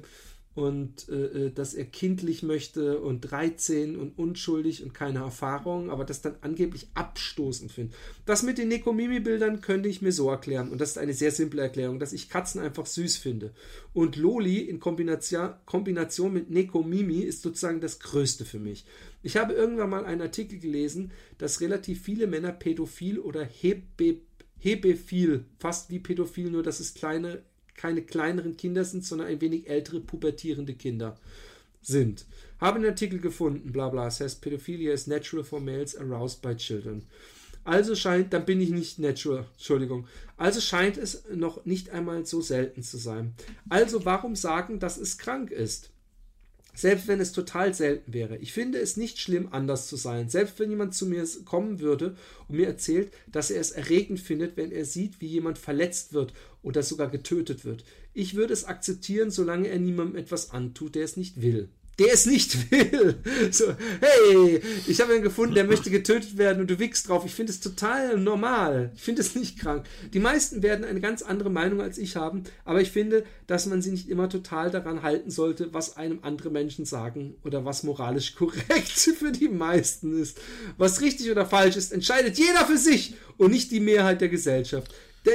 Und äh, äh, dass er kindlich möchte und 13 und unschuldig und keine Erfahrung, aber das dann angeblich abstoßend findet. Das mit den Nekomimi-Bildern könnte ich mir so erklären. Und das ist eine sehr simple Erklärung, dass ich Katzen einfach süß finde. Und Loli in Kombination, Kombination mit Nekomimi ist sozusagen das Größte für mich. Ich habe irgendwann mal einen Artikel gelesen, dass relativ viele Männer pädophil oder hebe, hebephil, fast wie pädophil, nur dass es kleine, keine kleineren Kinder sind, sondern ein wenig ältere pubertierende Kinder sind. Habe einen Artikel gefunden, bla bla, says Pedophilia is natural for males aroused by children. Also scheint, dann bin ich nicht natural, Entschuldigung. Also scheint es noch nicht einmal so selten zu sein. Also warum sagen, dass es krank ist? Selbst wenn es total selten wäre. Ich finde es nicht schlimm, anders zu sein. Selbst wenn jemand zu mir kommen würde und mir erzählt, dass er es erregend findet, wenn er sieht, wie jemand verletzt wird oder sogar getötet wird. Ich würde es akzeptieren, solange er niemandem etwas antut, der es nicht will der es nicht will. So, hey, ich habe ihn gefunden, der möchte getötet werden und du wickst drauf. Ich finde es total normal. Ich finde es nicht krank. Die meisten werden eine ganz andere Meinung als ich haben, aber ich finde, dass man sie nicht immer total daran halten sollte, was einem andere Menschen sagen oder was moralisch korrekt für die meisten ist. Was richtig oder falsch ist, entscheidet jeder für sich und nicht die Mehrheit der Gesellschaft. Da,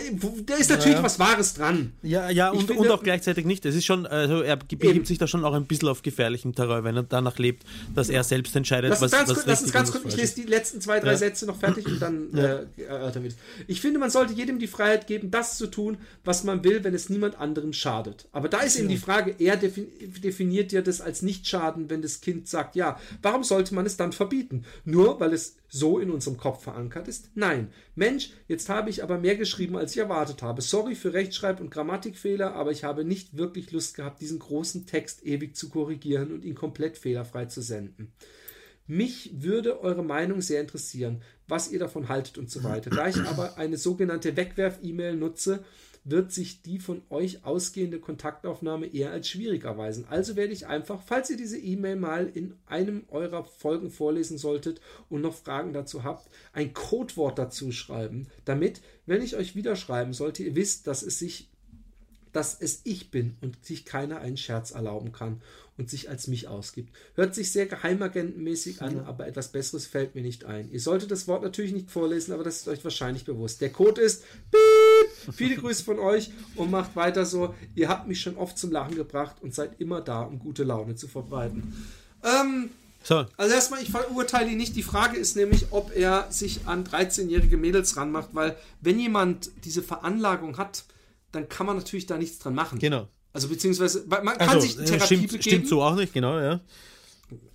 da ist natürlich Ja. was Wahres dran. Ja, ja, und, finde- und auch gleichzeitig nicht. Es ist schon, also er begibt sich da schon auch ein bisschen auf gefährlichem Terrain, wenn er danach lebt, dass er selbst entscheidet, Lass was, ganz, was kurz, lass uns ganz kurz, ich lese die letzten zwei, drei Ja. Sätze noch fertig und dann äh, äh, damit. Ich finde, man sollte jedem die Freiheit geben, das zu tun, was man will, wenn es niemand anderem schadet. Aber da ist eben die Frage, er defin definiert ja das als Nicht-Schaden, wenn das Kind sagt, ja, warum sollte man es dann verbieten? Nur weil es so in unserem Kopf verankert ist? Nein. Mensch, jetzt habe ich aber mehr geschrieben, als ich erwartet habe. Sorry für Rechtschreib- und Grammatikfehler, aber ich habe nicht wirklich Lust gehabt, diesen großen Text ewig zu korrigieren und ihn komplett fehlerfrei zu senden. Mich würde eure Meinung sehr interessieren, was ihr davon haltet und so weiter. Da ich aber eine sogenannte Wegwerf-E-Mail nutze, wird sich die von euch ausgehende Kontaktaufnahme eher als schwierig erweisen. Also werde ich einfach, falls ihr diese E-Mail mal in einem eurer Folgen vorlesen solltet und noch Fragen dazu habt, ein Codewort dazu schreiben, damit, wenn ich euch wieder schreiben sollte, ihr wisst, dass es sich dass es ich bin und sich keiner einen Scherz erlauben kann und sich als mich ausgibt. Hört sich sehr geheimagentenmäßig an, aber etwas Besseres fällt mir nicht ein. Ihr solltet das Wort natürlich nicht vorlesen, aber das ist euch wahrscheinlich bewusst. Der Code ist Piep. Viele Grüße von euch und macht weiter so. Ihr habt mich schon oft zum Lachen gebracht und seid immer da, um gute Laune zu verbreiten. Ähm, So, also erstmal, ich verurteile ihn nicht. Die Frage ist nämlich, ob er sich an 13-jährige Mädels ranmacht, weil wenn jemand diese Veranlagung hat, dann kann man natürlich da nichts dran machen. genau. Also beziehungsweise, man kann Also, sich äh, Therapie stimmt, begeben, stimmt so auch nicht, genau, ja.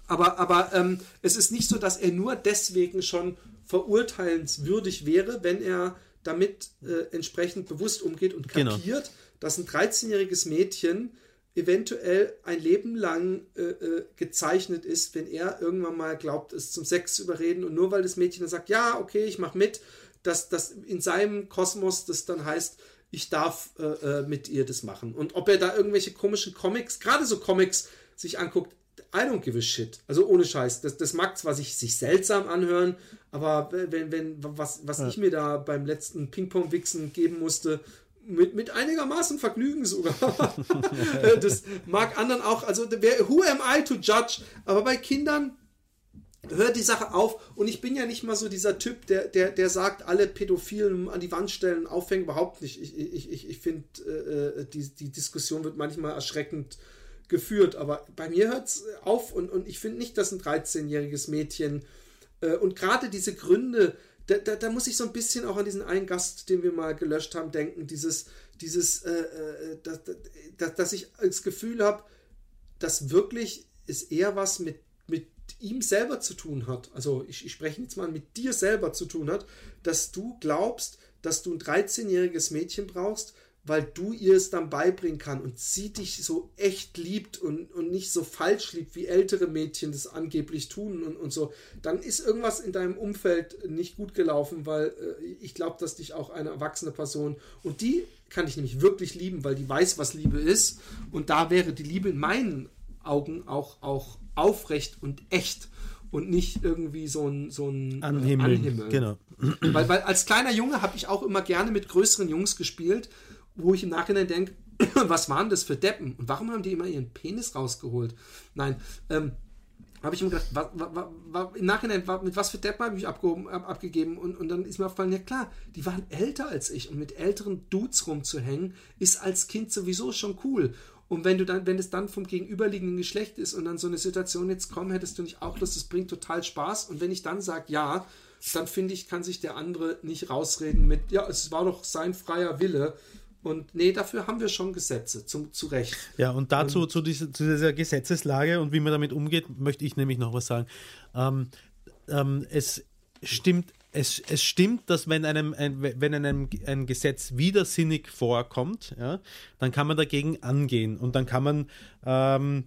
aber, aber ähm, es ist nicht so, dass er nur deswegen schon verurteilenswürdig wäre, wenn er damit äh, entsprechend bewusst umgeht und Genau. kapiert, dass ein 13-jähriges Mädchen eventuell ein Leben lang äh, äh, gezeichnet ist, wenn er irgendwann mal glaubt, es zum Sex zu überreden und nur weil das Mädchen dann sagt, ja, okay, ich mache mit, dass das in seinem Kosmos das dann heißt, ich darf äh, äh, mit ihr das machen. Und ob er da irgendwelche komischen Comics, gerade so Comics, sich anguckt, I don't give a shit. Also ohne Scheiß. Das, das mag zwar sich, sich seltsam anhören, aber wenn, wenn, was, was ich mir da beim letzten Ping-Pong-Wichsen geben musste, mit, mit einigermaßen Vergnügen sogar. Äh, das mag anderen auch, also wer, who am I to judge? Aber bei Kindern hört die Sache auf und ich bin ja nicht mal so dieser Typ, der, der, der sagt, alle Pädophilen an die Wand stellen, aufhängen, überhaupt nicht. Ich, ich, ich, ich finde, äh, die, die Diskussion wird manchmal erschreckend geführt, aber bei mir hört es auf und, und ich finde nicht, dass ein 13-jähriges Mädchen äh, und gerade diese Gründe, da, da, da muss ich so ein bisschen auch an diesen einen Gast, den wir mal gelöscht haben, denken, dieses, dieses, äh, äh, dass, dass, dass ich das Gefühl habe, dass wirklich es eher was mit, mit ihm selber zu tun hat. Also ich, ich spreche jetzt mal mit dir selber zu tun hat, dass du glaubst, dass du ein 13-jähriges Mädchen brauchst, weil du ihr es dann beibringen kann und sie dich so echt liebt und, und nicht so falsch liebt, wie ältere Mädchen das angeblich tun und, und so, dann ist irgendwas in deinem Umfeld nicht gut gelaufen, weil äh, ich glaube, dass dich auch eine erwachsene Person und die kann ich nämlich wirklich lieben, weil die weiß, was Liebe ist und da wäre die Liebe in meinen Augen auch, auch aufrecht und echt und nicht irgendwie so ein, so ein äh, Anhimmeln. Anhimmeln. Genau. Weil, weil als kleiner Junge habe ich auch immer gerne mit größeren Jungs gespielt, wo ich im Nachhinein denke, was waren das für Deppen? Und warum haben die immer ihren Penis rausgeholt? Nein, ähm, habe ich mir gedacht, wa, wa, wa, im Nachhinein, mit was für Deppen habe ich abgehoben, ab, abgegeben? Und, und dann ist mir aufgefallen, ja klar, die waren älter als ich und mit älteren Dudes rumzuhängen, ist als Kind sowieso schon cool. Und wenn du dann, wenn es dann vom gegenüberliegenden Geschlecht ist und dann so eine Situation jetzt kommt, hättest du nicht auch Lust, das bringt total Spaß. Und wenn ich dann sage, ja, dann finde ich, kann sich der andere nicht rausreden mit, ja, es war doch sein freier Wille. Und nee, dafür haben wir schon Gesetze, zum, zu Recht. Ja, und dazu zu, dieser, zu dieser Gesetzeslage und wie man damit umgeht, möchte ich nämlich noch was sagen. Ähm, ähm, es stimmt, es, es stimmt, dass wenn einem ein, wenn einem ein Gesetz widersinnig vorkommt, ja, dann kann man dagegen angehen und dann kann man ähm,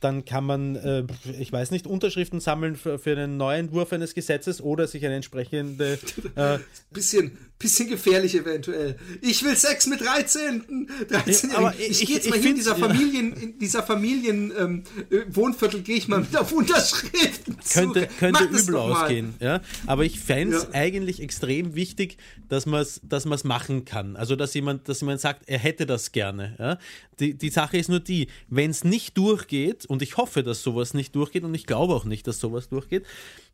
dann kann man, äh, ich weiß nicht, Unterschriften sammeln für, für einen Neuentwurf eines Gesetzes oder sich eine entsprechende. Äh, Bisschen, bisschen gefährlich eventuell. Ich will Sex mit 13. 13 Ja, aber ich, gehe jetzt mal hin, in dieser ja. Familien, in dieser Familien ähm, äh, Wohnviertel gehe ich mal mit auf Unterschriften. könnte, könnte Mach das übel ausgehen. Ja? Aber ich fände es Ja. eigentlich extrem wichtig, dass man es dass man's machen kann. Also, dass jemand, dass jemand sagt, er hätte das gerne. Ja? Die, die Sache ist nur die, wenn es nicht durchgeht, und ich hoffe, dass sowas nicht durchgeht, und ich glaube auch nicht, dass sowas durchgeht,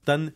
dann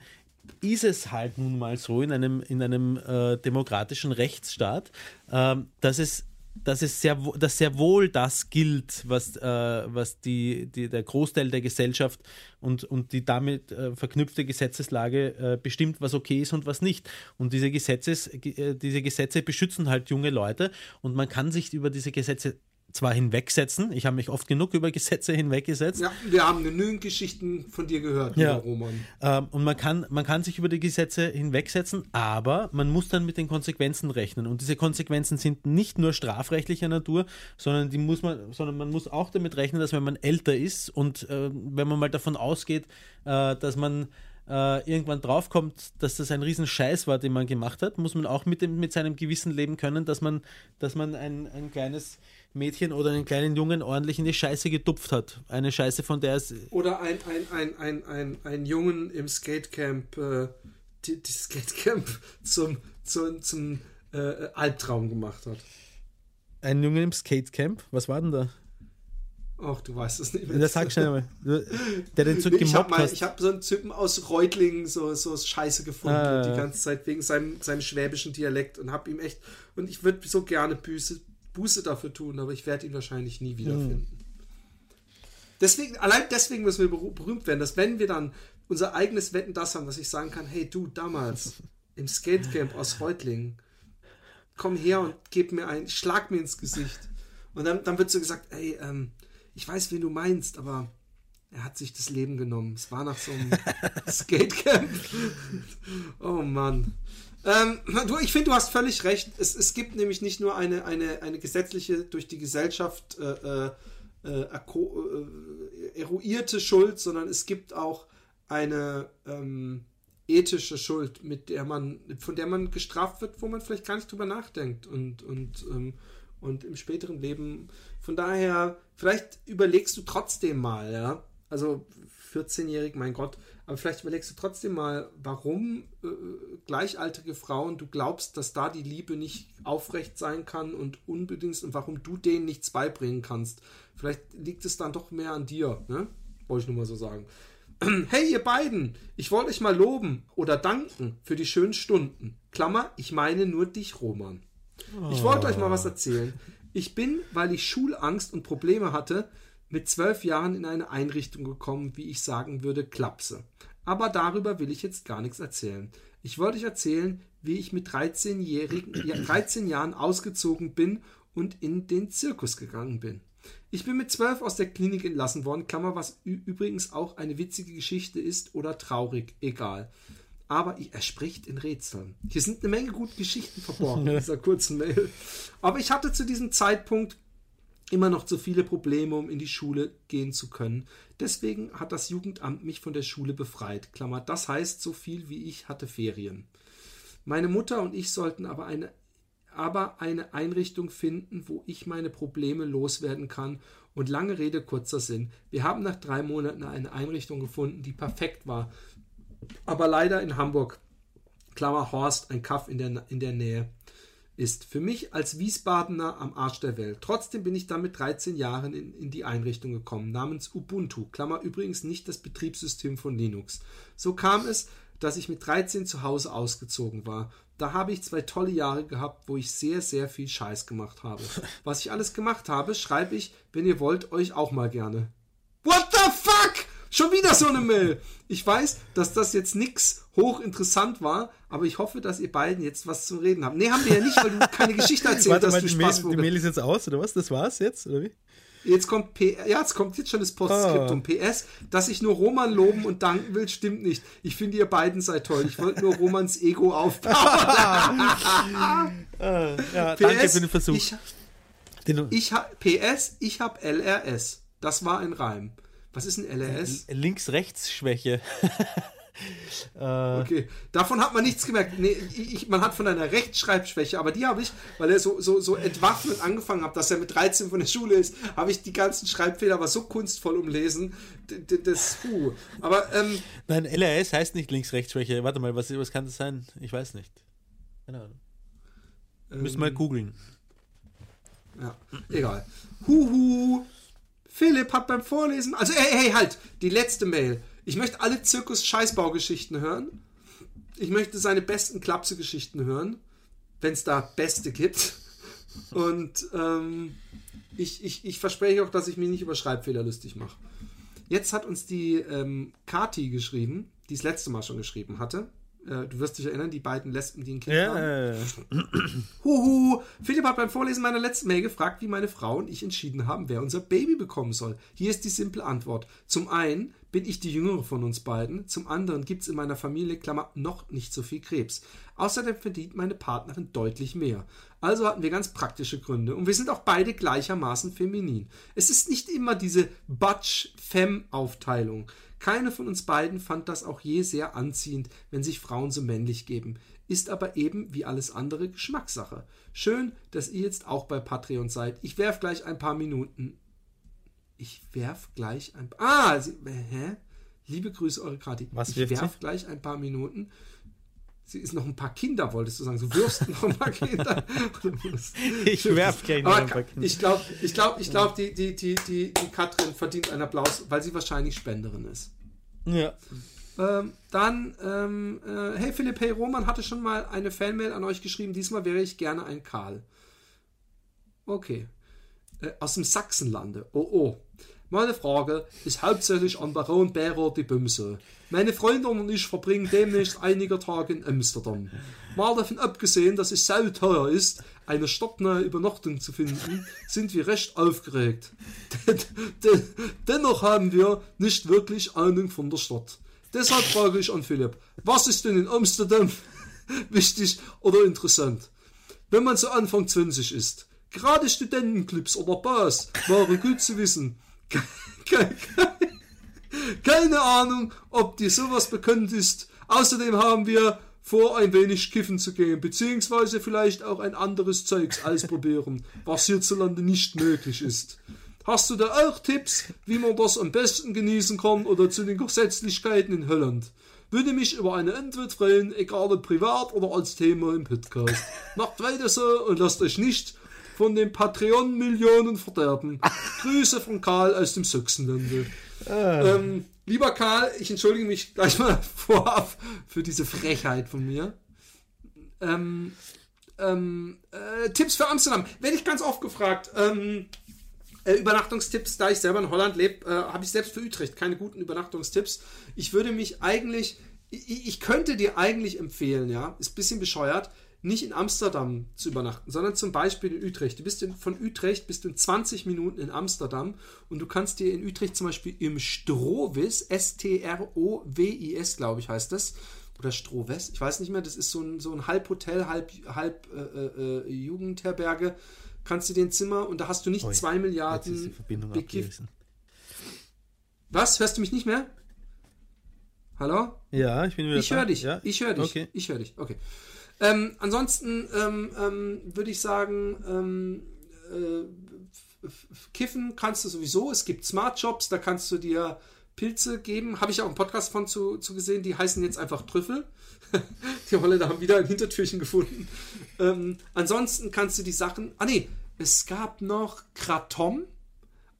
ist es halt nun mal so in einem, in einem äh, demokratischen Rechtsstaat, ähm, dass es dass es sehr, dass sehr wohl das gilt, was, äh, was die, die, der Großteil der Gesellschaft und, und die damit äh, verknüpfte Gesetzeslage äh, bestimmt, was okay ist und was nicht. Und diese, Gesetzes, äh, diese Gesetze beschützen halt junge Leute und man kann sich über diese Gesetze zwar hinwegsetzen, ich habe mich oft genug über Gesetze hinweggesetzt, Ja, wir haben genügend Geschichten von dir gehört, Ja. Roman. ähm, und man kann, man kann sich über die Gesetze hinwegsetzen, aber man muss dann mit den Konsequenzen rechnen. Und diese Konsequenzen sind nicht nur strafrechtlicher Natur, sondern die muss man, sondern man muss auch damit rechnen, dass wenn man älter ist und äh, wenn man mal davon ausgeht, äh, dass man äh, irgendwann draufkommt, dass das ein Riesenscheiß war, den man gemacht hat, muss man auch mit, dem, mit seinem Gewissen leben können, dass man, dass man ein, ein kleines Mädchen oder einen kleinen Jungen ordentlich in die Scheiße getupft hat. Eine Scheiße, von der es Oder ein, ein, ein, ein, ein, ein Jungen im Skatecamp, äh, die, die Skatecamp zum, zum, zum äh, Albtraum gemacht hat. ein Junge im Skatecamp, was war denn da? Ach, du weißt es nicht. Das sag schnell mal. Der den so Nee, ich habe gemobbt hast. ich hab so einen Typen aus Reutlingen so, so Scheiße gefunden Ah, die ganze Zeit wegen seinem, seinem schwäbischen Dialekt und habe ihm echt und ich würde so gerne Buße, Buße dafür tun, aber ich werde ihn wahrscheinlich nie Hm. wiederfinden. Deswegen, allein deswegen müssen wir berühmt werden, dass wenn wir dann unser eigenes Wetten das haben, dass ich sagen kann, hey du, damals im Skatecamp aus Reutlingen, komm her und gib mir ein, schlag mir ins Gesicht. Und dann, dann wird so gesagt, ey, ähm, ich weiß, wen du meinst, aber er hat sich das Leben genommen. Es war nach so einem Skatecamp. oh Mann. Ähm, du, ich finde, du hast völlig recht. Es, es gibt nämlich nicht nur eine, eine, eine gesetzliche, durch die Gesellschaft äh, äh, äh, äh, eruierte Schuld, sondern es gibt auch eine ähm, ethische Schuld, mit der man, von der man gestraft wird, wo man vielleicht gar nicht drüber nachdenkt und, und, ähm, und im späteren Leben. Von daher, vielleicht überlegst du trotzdem mal, ja. Also 14-jährig, mein Gott, aber vielleicht überlegst du trotzdem mal, warum äh, gleichaltrige Frauen, du glaubst, dass da die Liebe nicht aufrecht sein kann und unbedingt und warum du denen nichts beibringen kannst. Vielleicht liegt es dann doch mehr an dir, ne? Wollte ich nur mal so sagen. Hey, ihr beiden, ich wollte euch mal loben oder danken für die schönen Stunden. Klammer, ich meine nur dich, Roman. Ich wollte euch mal was erzählen. Ich bin, weil ich Schulangst und Probleme hatte, mit zwölf Jahren in eine Einrichtung gekommen, wie ich sagen würde, Klapse. Aber darüber will ich jetzt gar nichts erzählen. Ich wollte euch erzählen, wie ich mit 13-jährigen, ja, 13 Jahren ausgezogen bin und in den Zirkus gegangen bin. Ich bin mit zwölf aus der Klinik entlassen worden, Klammer, was übrigens auch eine witzige Geschichte ist oder traurig, egal. Aber er spricht in Rätseln. Hier sind eine Menge gute Geschichten verborgen in dieser kurzen Mail. Aber ich hatte zu diesem Zeitpunkt immer noch zu viele Probleme, um in die Schule gehen zu können. Deswegen hat das Jugendamt mich von der Schule befreit. Klammer, das heißt, so viel wie ich hatte Ferien. Meine Mutter und ich sollten aber eine, aber eine Einrichtung finden, wo ich meine Probleme loswerden kann. Und lange Rede, kurzer Sinn. Wir haben nach drei Monaten eine Einrichtung gefunden, die perfekt war. Aber leider in Hamburg. Klammer Horst, ein Kaff in der, in der Nähe ist. Für mich als Wiesbadener am Arsch der Welt. Trotzdem bin ich dann mit 13 Jahren in, in die Einrichtung gekommen, namens Ubuntu. Klammer übrigens nicht das Betriebssystem von Linux. So kam es, dass ich mit 13 zu Hause ausgezogen war. Da habe ich zwei tolle Jahre gehabt, wo ich sehr, sehr viel Scheiß gemacht habe. Was ich alles gemacht habe, schreibe ich, wenn ihr wollt, euch auch mal gerne. What the fuck? Schon wieder so eine Mail. Ich weiß, dass das jetzt nix hochinteressant war, aber ich hoffe, dass ihr beiden jetzt was zu reden habt. Nee, haben wir ja nicht, weil du keine Geschichte erzählt Warte hast, mal, du die Mail, die. Mail ist jetzt aus, oder was? Das war's jetzt, oder wie? Jetzt kommt P ja, jetzt kommt jetzt schon das Postskriptum. PS, dass ich nur Roman loben und danken will, stimmt nicht. Ich finde ihr beiden seid toll. Ich wollte nur Romans Ego aufbauen. Ja, danke für den Versuch. Ich, Den ich PS, ich hab LRS. Das war ein Reim. Was ist ein LRS? Links-Rechts-Schwäche. Okay, davon hat man nichts gemerkt. Nee, ich, man hat von einer Rechtschreibschwäche, aber die habe ich, weil er so, so, so entwaffnet angefangen hat, dass er mit 13 von der Schule ist, habe ich die ganzen Schreibfehler aber so kunstvoll umlesen. Das, puh. Aber, ähm, Nein, LRS heißt nicht Links-Rechts-Schwäche. Warte mal, was, was kann das sein? Ich weiß nicht. Keine Ahnung. Müssen wir ähm, googeln. Ja, egal. Huhu. Philipp hat beim Vorlesen. Also, hey, hey, halt! Die letzte Mail. Ich möchte alle Zirkus-Scheißbaugeschichten hören. Ich möchte seine besten Klapse-Geschichten hören. Wenn es da beste gibt. Und ähm, ich, ich, ich verspreche auch, dass ich mich nicht über Schreibfehler lustig mache. Jetzt hat uns die ähm, Kati geschrieben, die das letzte Mal schon geschrieben hatte. Äh, du wirst dich erinnern, die beiden Lesben, die ein Kind haben. Ja, äh, Huhu! Philipp hat beim Vorlesen meiner letzten Mail gefragt, wie meine Frau und ich entschieden haben, wer unser Baby bekommen soll. Hier ist die simple Antwort. Zum einen bin ich die jüngere von uns beiden, zum anderen gibt es in meiner Familie, Klammer, noch nicht so viel Krebs. Außerdem verdient meine Partnerin deutlich mehr. Also hatten wir ganz praktische Gründe und wir sind auch beide gleichermaßen feminin. Es ist nicht immer diese Butch-Femme-Aufteilung. Keine von uns beiden fand das auch je sehr anziehend, wenn sich Frauen so männlich geben. Ist aber eben wie alles andere Geschmackssache. Schön, dass ihr jetzt auch bei Patreon seid. Ich werf gleich ein paar Minuten. Ich werf gleich ein Ah, sie, hä? Liebe Grüße, eure Kati. Was ich wirft sie? werf gleich ein paar Minuten. Sie ist noch ein paar Kinder, wolltest du sagen. Du wirfst noch ein paar Kinder. ich werf gleich noch Aber ein paar Kinder. ich glaube, ich glaube, ich glaube, die, die, die, die, die Katrin verdient einen Applaus, weil sie wahrscheinlich Spenderin ist. Ja. Ähm, dann, ähm, äh, hey Philipp, hey Roman hatte schon mal eine Fanmail an euch geschrieben. Diesmal wäre ich gerne ein Karl. Okay. Äh, aus dem Sachsenlande. Oh oh. Meine Frage ist hauptsächlich an Baron Bärer die Bümse. Meine Freundin und ich verbringen demnächst einige Tage in Amsterdam. Mal davon abgesehen, dass es sau teuer ist, eine stadtnahe Übernachtung zu finden, sind wir recht aufgeregt. Den- Dennoch haben wir nicht wirklich Ahnung von der Stadt. Deshalb frage ich an Philipp, was ist denn in Amsterdam wichtig oder interessant? Wenn man so Anfang 20 ist. Gerade Studentenclubs oder Bars waren gut zu wissen. Ke- ke- Keine Ahnung, ob dir sowas bekannt ist. Außerdem haben wir vor, ein wenig kiffen zu gehen, beziehungsweise vielleicht auch ein anderes Zeugs ausprobieren, was hierzulande nicht möglich ist. Hast du da auch Tipps, wie man das am besten genießen kann oder zu den Gesetzlichkeiten in Holland? Würde mich über eine Antwort freuen, egal ob privat oder als Thema im Podcast. Macht weiter so und lasst euch nicht von den Patreon-Millionen verderben. Grüße von Karl aus dem Sachsenlande. Ähm, lieber Karl, ich entschuldige mich gleich mal vorab für diese Frechheit von mir. Ähm, ähm, äh, Tipps für Amsterdam. Werde ich ganz oft gefragt. Ähm, äh, Übernachtungstipps, da ich selber in Holland lebe, äh, habe ich selbst für Utrecht keine guten Übernachtungstipps. Ich würde mich eigentlich, ich, ich könnte dir eigentlich empfehlen, ja, ist ein bisschen bescheuert, nicht in Amsterdam zu übernachten, sondern zum Beispiel in Utrecht. Du bist in, von Utrecht bist du in 20 Minuten in Amsterdam und du kannst dir in Utrecht zum Beispiel im Strovis, S-T-R-O-W-I-S, glaube ich, heißt das, oder Stroves, ich weiß nicht mehr, das ist so ein, so ein halb Hotel, halb, halb äh, äh, Jugendherberge, kannst du dir ein Zimmer und da hast du nicht Ui, zwei Milliarden. Was? Hörst du mich nicht mehr? Hallo? Ja, ich bin wieder Ich höre dich. Ja? Ich höre dich. Okay. Ich höre dich. Okay. Ähm, ansonsten ähm, ähm, würde ich sagen, ähm, äh, kiffen kannst du sowieso. Es gibt Smart Jobs, da kannst du dir Pilze geben. Habe ich auch einen Podcast von zu, zu gesehen, die heißen jetzt einfach Trüffel. die Holländer haben wieder ein Hintertürchen gefunden. Ähm, ansonsten kannst du die Sachen. Ah nee, es gab noch Kratom.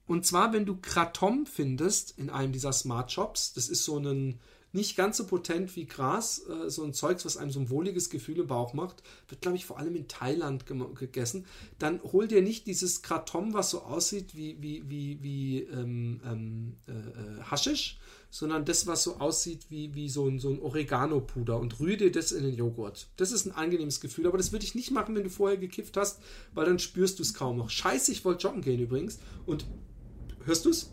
Und zwar, wenn du Kratom findest in einem dieser Smart Shops, das ist so ein nicht ganz so potent wie Gras, äh, so ein Zeugs, was einem so ein wohliges Gefühl im Bauch macht, wird, glaube ich, vor allem in Thailand gegessen. Dann hol dir nicht dieses Kratom, was so aussieht wie, wie, wie, wie ähm, ähm, äh, äh, Haschisch, sondern das, was so aussieht wie, wie so ein, so ein Oregano-Puder und rühre dir das in den Joghurt. Das ist ein angenehmes Gefühl, aber das würde ich nicht machen, wenn du vorher gekifft hast, weil dann spürst du es kaum noch. Scheiße, ich wollte joggen gehen übrigens und Hörst du es?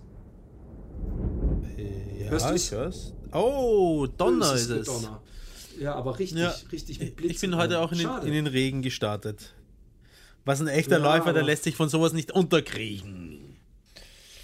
Ja, Hörst du's? ich hör's. Oh, Donner ist es. Donner. Ja, aber richtig, Ja. richtig mit Blitz. Ich bin heute auch in den, in den Regen gestartet. Was ein echter Ja, Läufer, der lässt sich von sowas nicht unterkriegen.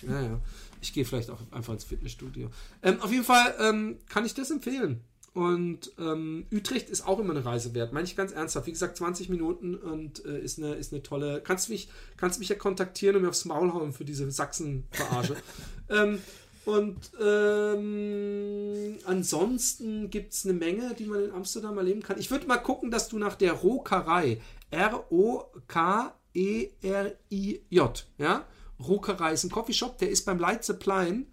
Ja, ja. Ich gehe vielleicht auch einfach ins Fitnessstudio. Ähm, auf jeden Fall ähm, kann ich das empfehlen. Und ähm, Utrecht ist auch immer eine Reise wert. Meine ich ganz ernsthaft. Wie gesagt, 20 Minuten und äh, ist, eine, ist eine tolle. Kannst mich, kannst mich ja kontaktieren und mir aufs Maul hauen für diese Sachsen-Verarsche. ähm, und ähm, ansonsten gibt es eine Menge, die man in Amsterdam erleben kann. Ich würde mal gucken, dass du nach der Rokerei, R-O-K-E-R-I-J, ja, Rokerei ist ein Coffeeshop, der ist beim Leitzeplein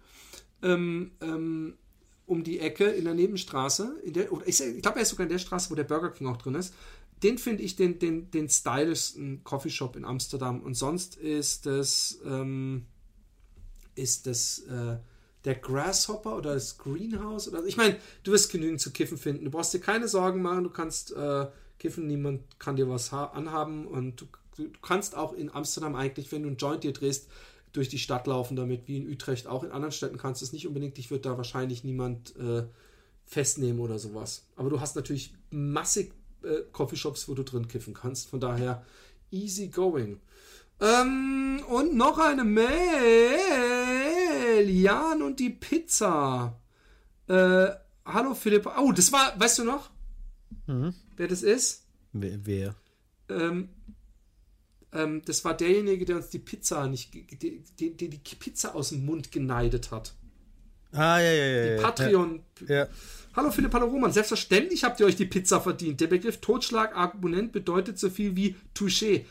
ähm, ähm, um die Ecke in der Nebenstraße. In der, ich glaube, er ist sogar in der Straße, wo der Burger King auch drin ist. Den finde ich den, den, den stylischsten Coffeeshop in Amsterdam. Und sonst ist das, ähm, ist das äh, der Grasshopper oder das Greenhouse. Oder, ich meine, du wirst genügend zu kiffen finden. Du brauchst dir keine Sorgen machen. Du kannst äh, kiffen, niemand kann dir was anhaben. Und du, du kannst auch in Amsterdam eigentlich, wenn du einen Joint dir drehst, durch die Stadt laufen damit, wie in Utrecht. Auch in anderen Städten kannst du es nicht unbedingt. Ich würde da wahrscheinlich niemand äh, festnehmen oder sowas. Aber du hast natürlich massig äh, Coffeeshops, wo du drin kiffen kannst. Von daher easy going. Ähm, und noch eine Mail. Jan und die Pizza. Äh, hallo Philipp. Oh, das war, weißt du noch? Mhm. Wer das ist? Wer? wer? Ähm, ähm, das war derjenige, der uns die Pizza nicht, die, die, die, die Pizza aus dem Mund geneidet hat. Ah, ja, ja, ja. Die ja, Patreon. Ja. Hallo Philipp, hallo Roman. Selbstverständlich habt ihr euch die Pizza verdient. Der Begriff Totschlagargument bedeutet so viel wie Touché.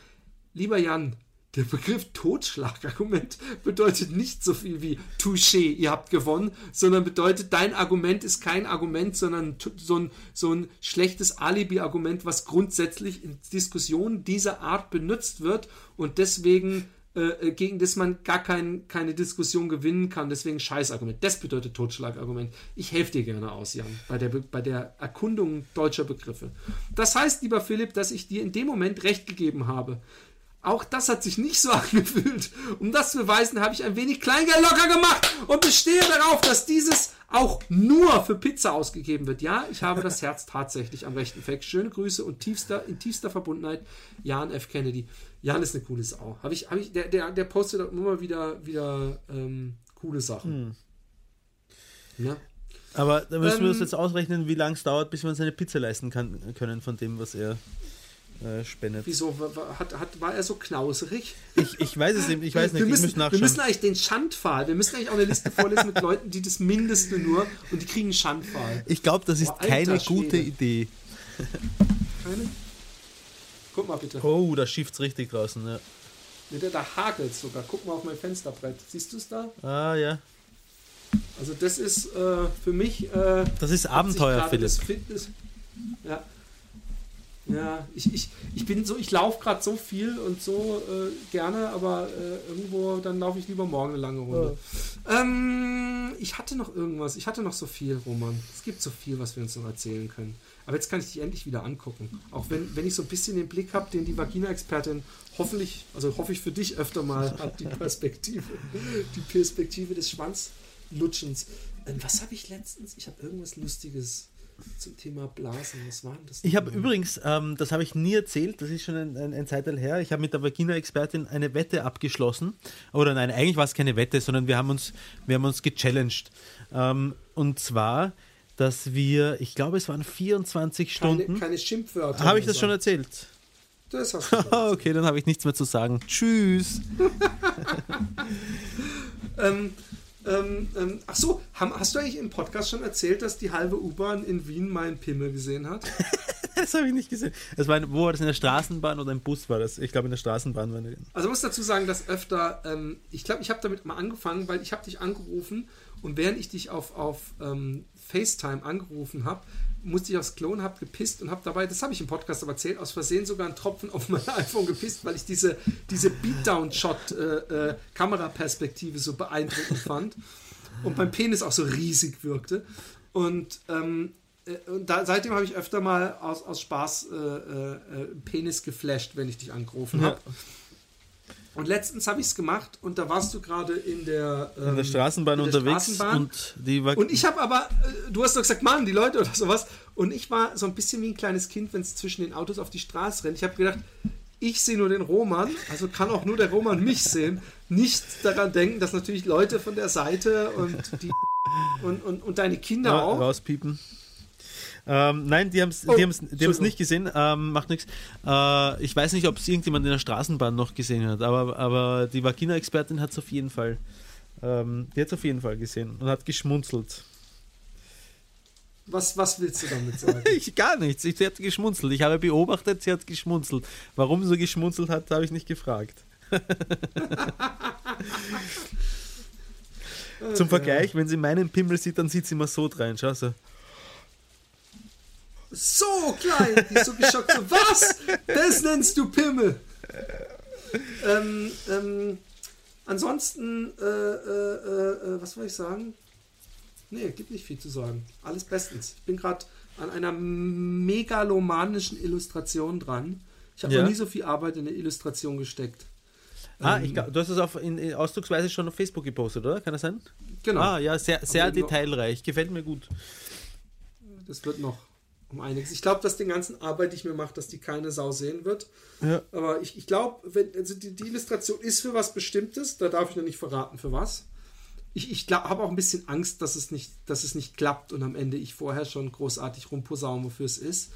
Lieber Jan, der Begriff Totschlagargument bedeutet nicht so viel wie Touché, ihr habt gewonnen, sondern bedeutet, dein Argument ist kein Argument, sondern so ein, so ein schlechtes Alibi-Argument, was grundsätzlich in Diskussionen dieser Art benutzt wird und deswegen äh, gegen das man gar kein, keine Diskussion gewinnen kann. Deswegen Scheißargument. Das bedeutet Totschlagargument. Ich helfe dir gerne aus, Jan, bei der, Be- bei der Erkundung deutscher Begriffe. Das heißt, lieber Philipp, dass ich dir in dem Moment recht gegeben habe. Auch das hat sich nicht so angefühlt. Um das zu beweisen, habe ich ein wenig Kleingeld locker gemacht und bestehe darauf, dass dieses auch nur für Pizza ausgegeben wird. Ja, ich habe das Herz tatsächlich am rechten Fleck. Schöne Grüße und tiefster, in tiefster Verbundenheit, Jan F. Kennedy. Jan ist eine coole Sau. Habe ich, habe ich, der, der, der postet auch immer wieder, wieder ähm, coole Sachen. Ja. Aber da müssen wir uns Ähm, jetzt ausrechnen, wie lange es dauert, bis wir uns eine Pizza leisten kann, können von dem, was er äh, spendet. Wieso? Hat, hat, war er so knauserig? Ich, ich weiß es nicht, ich weiß nicht, wir müssen, wir müssen eigentlich den Schandpfahl, wir müssen eigentlich auch eine Liste vorlesen mit Leuten, die das Mindeste nur und die kriegen einen Schandpfahl. ich glaube, das ist Boah, keine Schwede. gute Idee. Keine? Guck mal bitte. Oh, da schifft's richtig draußen. Ja. Mit der da hagelt sogar. Guck mal auf mein Fensterbrett. Siehst du es da? Ah ja, Also das ist äh, für mich. Äh, das ist Abenteuer, Philipp. das Fitness. Ja. Ja, ich, ich, ich bin so, ich laufe gerade so viel und so äh, gerne, aber äh, irgendwo, dann laufe ich lieber morgen eine lange Runde. Ähm, ich hatte noch irgendwas, ich hatte noch so viel, Roman. Es gibt so viel, was wir uns noch erzählen können. Aber jetzt kann ich dich endlich wieder angucken. Auch wenn, wenn ich so ein bisschen den Blick habe, den die Vagina-Expertin hoffentlich, also hoffe ich für dich öfter mal hat, die Perspektive. Die Perspektive des Schwanzlutschens. Ähm, was habe ich letztens? Ich habe irgendwas Lustiges zum Thema Blasen. Was war denn das? Ich habe übrigens, ähm, das habe ich nie erzählt, das ist schon ein, ein, ein Zeitteil her, ich habe mit der Vagina-Expertin eine Wette abgeschlossen. Oder nein, eigentlich war es keine Wette, sondern wir haben uns, wir haben uns gechallenged. Ähm, und zwar, dass wir, ich glaube, es waren 24 keine, Stunden. keine Schimpfwörter. Habe ich das schon erzählt? Das hast du schon. okay, dann habe ich nichts mehr zu sagen. Tschüss. Ähm, ähm, ähm, ach so, haben, hast du eigentlich im Podcast schon erzählt, dass die halbe U-Bahn in Wien meinen Pimmel gesehen hat? Das habe ich nicht gesehen. Das war, wo war das? In der Straßenbahn oder im Bus war das? Ich glaube, in der Straßenbahn war das. Also ich muss dazu sagen, dass öfter, ähm, ich glaube, ich habe damit mal angefangen, weil ich habe dich angerufen und während ich dich auf, auf ähm, FaceTime angerufen habe, musste ich aufs Klo und habe gepisst und habe dabei, das habe ich im Podcast aber erzählt, aus Versehen sogar einen Tropfen auf mein iPhone gepisst, weil ich diese, diese Beatdown-Shot-Kameraperspektive so beeindruckend fand und mein Penis auch so riesig wirkte. Und, ähm, äh, und da, seitdem habe ich öfter mal aus, aus Spaß äh, äh, äh, Penis geflasht, wenn ich dich angerufen habe. Und letztens habe ich es gemacht und da warst du gerade in der, In der ähm, Straßenbahn in der unterwegs Straßenbahn. und die war. Und ich habe aber, äh, du hast doch gesagt, Mann, die Leute oder sowas. Und ich war so ein bisschen wie ein kleines Kind, wenn es zwischen den Autos auf die Straße rennt. Ich habe gedacht, ich sehe nur den Roman, also kann auch nur der Roman mich sehen. Nicht daran denken, dass natürlich Leute von der Seite und die und, und, und deine Kinder Ja, auch. rauspiepen. Ähm, nein, die haben es Oh, die haben's, die haben's Entschuldigung. nicht gesehen, ähm, macht nichts. Äh, ich weiß nicht, ob es irgendjemand in der Straßenbahn noch gesehen hat, aber, aber die Vagina-Expertin hat es auf jeden Fall. Ähm, die hat es auf jeden Fall gesehen und hat geschmunzelt. Was, was willst du damit sagen? Ich gar nichts, ich, sie hat geschmunzelt. Ich habe beobachtet, sie hat geschmunzelt. Warum sie geschmunzelt hat, habe ich nicht gefragt. Zum Vergleich, wenn sie meinen Pimmel sieht, dann sieht sie immer so drein. Schau so. So klein, die ist so geschockt. So, was? Das nennst du Pimmel. Ähm, ähm, ansonsten, äh, äh, äh, äh, was soll ich sagen? Nee, gibt nicht viel zu sagen. Alles bestens. Ich bin gerade an einer megalomanischen Illustration dran. Ich habe Ja. noch nie so viel Arbeit in eine Illustration gesteckt. Ah, Ähm, ich, du hast es auf, in, in Ausdrucksweise schon auf Facebook gepostet, oder? Kann das sein? Genau. Ah, ja, sehr, sehr detailreich. Gefällt mir gut. Das wird noch um einiges. Ich glaube, dass die ganzen Arbeit, die ich mir mache, dass die keine Sau sehen wird. Ja. Aber ich, ich glaube, wenn also die, die Illustration ist für was Bestimmtes, da darf ich noch nicht verraten, für was. Ich, ich habe auch ein bisschen Angst, dass es, nicht, dass es nicht klappt und am Ende ich vorher schon großartig rumposaunen, wofür es ist.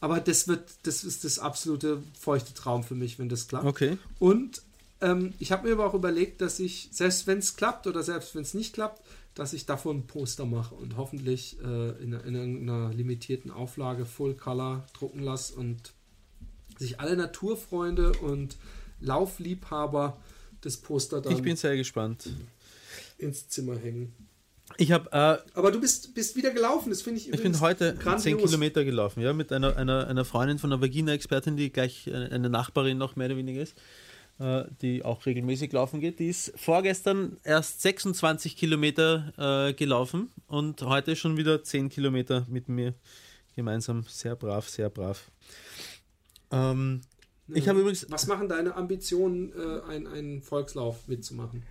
Aber das wird, das ist das absolute feuchte Traum für mich, wenn das klappt. Okay. Und ähm, ich habe mir aber auch überlegt, dass ich, selbst wenn es klappt oder selbst wenn es nicht klappt, dass ich davon ein Poster mache und hoffentlich äh, in, in einer limitierten Auflage Full Color drucken lasse und sich alle Naturfreunde und Laufliebhaber das Poster dann Ich bin sehr gespannt. ins Zimmer hängen. Ich habe, äh, Aber du bist, bist wieder gelaufen, das finde ich ich bin heute grandios. 10 Kilometer gelaufen, ja, mit einer, einer, einer Freundin von einer Vagina-Expertin, die gleich eine Nachbarin noch mehr oder weniger ist, die auch regelmäßig laufen geht. Die ist vorgestern erst 26 Kilometer äh, gelaufen und heute schon wieder 10 Kilometer mit mir gemeinsam. Sehr brav, sehr brav. Ähm, ich habe übrigens Was machen deine Ambitionen, äh, ein- einen Volkslauf mitzumachen?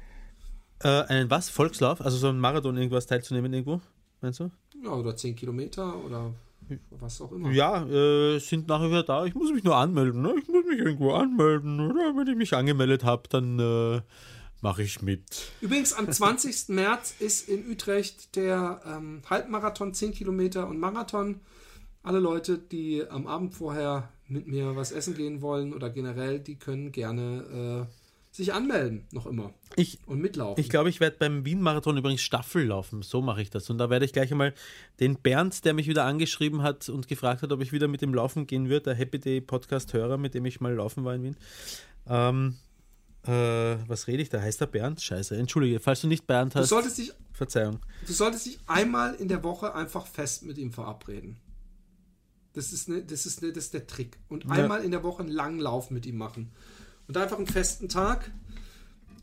äh, einen was? Volkslauf? Also so einen Marathon irgendwas teilzunehmen irgendwo? Meinst du? Ja, oder 10 Kilometer oder was auch immer. Ja, äh, sind nachher wieder da. Ich muss mich nur anmelden. Ne? Ich muss mich irgendwo anmelden. Oder wenn ich mich angemeldet habe, dann äh, mache ich mit. Übrigens, am 20. März ist in Utrecht der ähm, Halbmarathon, 10 Kilometer und Marathon. Alle Leute, die am Abend vorher mit mir was essen gehen wollen oder generell, die können gerne äh, sich anmelden, noch immer. Ich, Und mitlaufen. ich glaube, ich werde beim Wien-Marathon übrigens Staffel laufen. So mache ich das. Und da werde ich gleich einmal den Bernd, der mich wieder angeschrieben hat und gefragt hat, ob ich wieder mit dem Laufen gehen würde, der Happy Day Podcast-Hörer, mit dem ich mal laufen war in Wien. Ähm, äh, was rede ich da? Heißt der Bernd? Scheiße. Entschuldige, falls du nicht Bernd du, hast, solltest dich, Verzeihung. du solltest dich einmal in der Woche einfach fest mit ihm verabreden. Das ist, ne, das, ist ne, das ist der Trick. Und Ja. einmal in der Woche einen langen Lauf mit ihm machen. Und einfach einen festen Tag.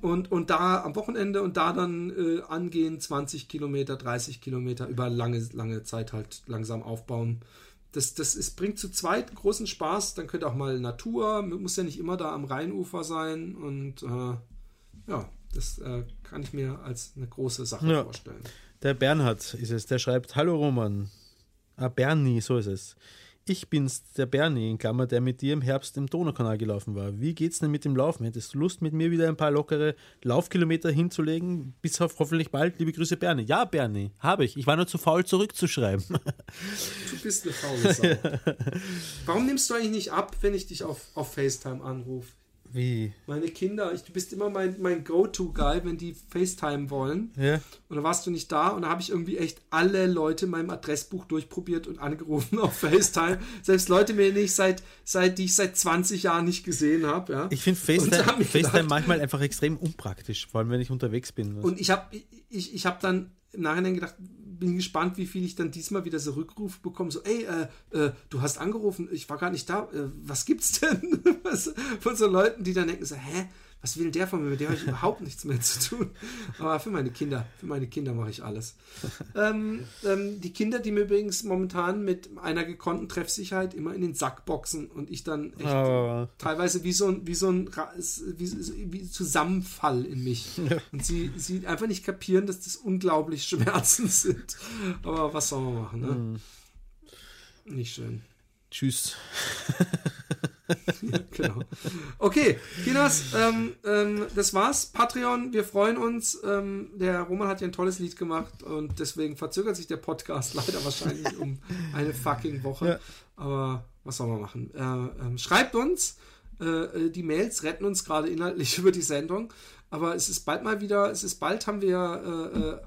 Und, und da am Wochenende und da dann äh, angehen, 20 Kilometer, 30 Kilometer über lange, lange Zeit halt langsam aufbauen. Das, das ist, bringt zu zweit großen Spaß. Dann könnt ihr auch mal Natur, muss ja nicht immer da am Rheinufer sein. Und äh, ja, das äh, kann ich mir als eine große Sache Ja. vorstellen. Der Bernhard ist es, der schreibt: Hallo Roman. Ah, Bernie, so ist es. Ich bin's, der Bernie, in Klammer, der mit dir im Herbst im Donaukanal gelaufen war. Wie geht's denn mit dem Laufen? Hättest du Lust, mit mir wieder ein paar lockere Laufkilometer hinzulegen? Bis auf hoffentlich bald. Liebe Grüße, Bernie. Ja, Bernie, habe ich. Ich war nur zu faul, zurückzuschreiben. Du bist eine faule Sau. Warum nimmst du eigentlich nicht ab, wenn ich dich auf, auf FaceTime anrufe? Wie? Meine Kinder, ich, du bist immer mein, mein Go-To-Guy, wenn die FaceTime wollen. Ja. Und da warst du nicht da und da habe ich irgendwie echt alle Leute in meinem Adressbuch durchprobiert und angerufen auf FaceTime. Selbst Leute, mir nicht seit, seit, die ich seit 20 Jahren nicht gesehen habe. Ja. Ich finde FaceTime, mir FaceTime gedacht- manchmal einfach extrem unpraktisch, vor allem wenn ich unterwegs bin. Und ich habe ich, ich hab dann im Nachhinein gedacht, bin gespannt, wie viel ich dann diesmal wieder so Rückruf bekomme. So, ey, äh, äh, du hast angerufen, ich war gar nicht da. Äh, was gibt's denn? von so Leuten, die dann denken so, hä? Was will der von mir? Mit dem habe ich überhaupt nichts mehr zu tun. Aber für meine Kinder, für meine Kinder mache ich alles. ähm, ähm, die Kinder, die mir übrigens momentan mit einer gekonnten Treffsicherheit immer in den Sack boxen und ich dann echt Aber teilweise wie so ein, wie so ein wie, wie Zusammenfall in mich. Und sie, sie einfach nicht kapieren, dass das unglaublich Schmerzen sind. Aber was soll man machen, ne? Nicht schön. tschüss. genau. Okay, Kinas, ähm, ähm, das war's. Patreon, wir freuen uns. Ähm, der Roman hat ja ein tolles Lied gemacht und deswegen verzögert sich der Podcast leider wahrscheinlich um eine fucking Woche. Ja. Aber was soll man machen? Äh, ähm, schreibt uns. Äh, die Mails retten uns gerade inhaltlich über die Sendung. Aber es ist bald mal wieder, es ist bald haben wir äh, äh,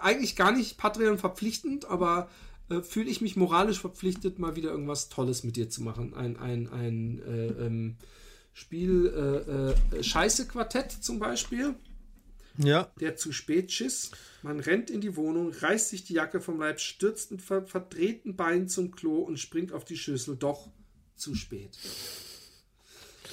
eigentlich gar nicht Patreon verpflichtend, aber äh, fühle ich mich moralisch verpflichtet, mal wieder irgendwas Tolles mit dir zu machen. Ein, ein, ein äh, ähm, Spiel äh, äh, Scheiße-Quartett zum Beispiel. Ja. Der zu spät schiss. Man rennt in die Wohnung, reißt sich die Jacke vom Leib, stürzt mit ver verdrehten Beinen zum Klo und springt auf die Schüssel. Doch zu spät.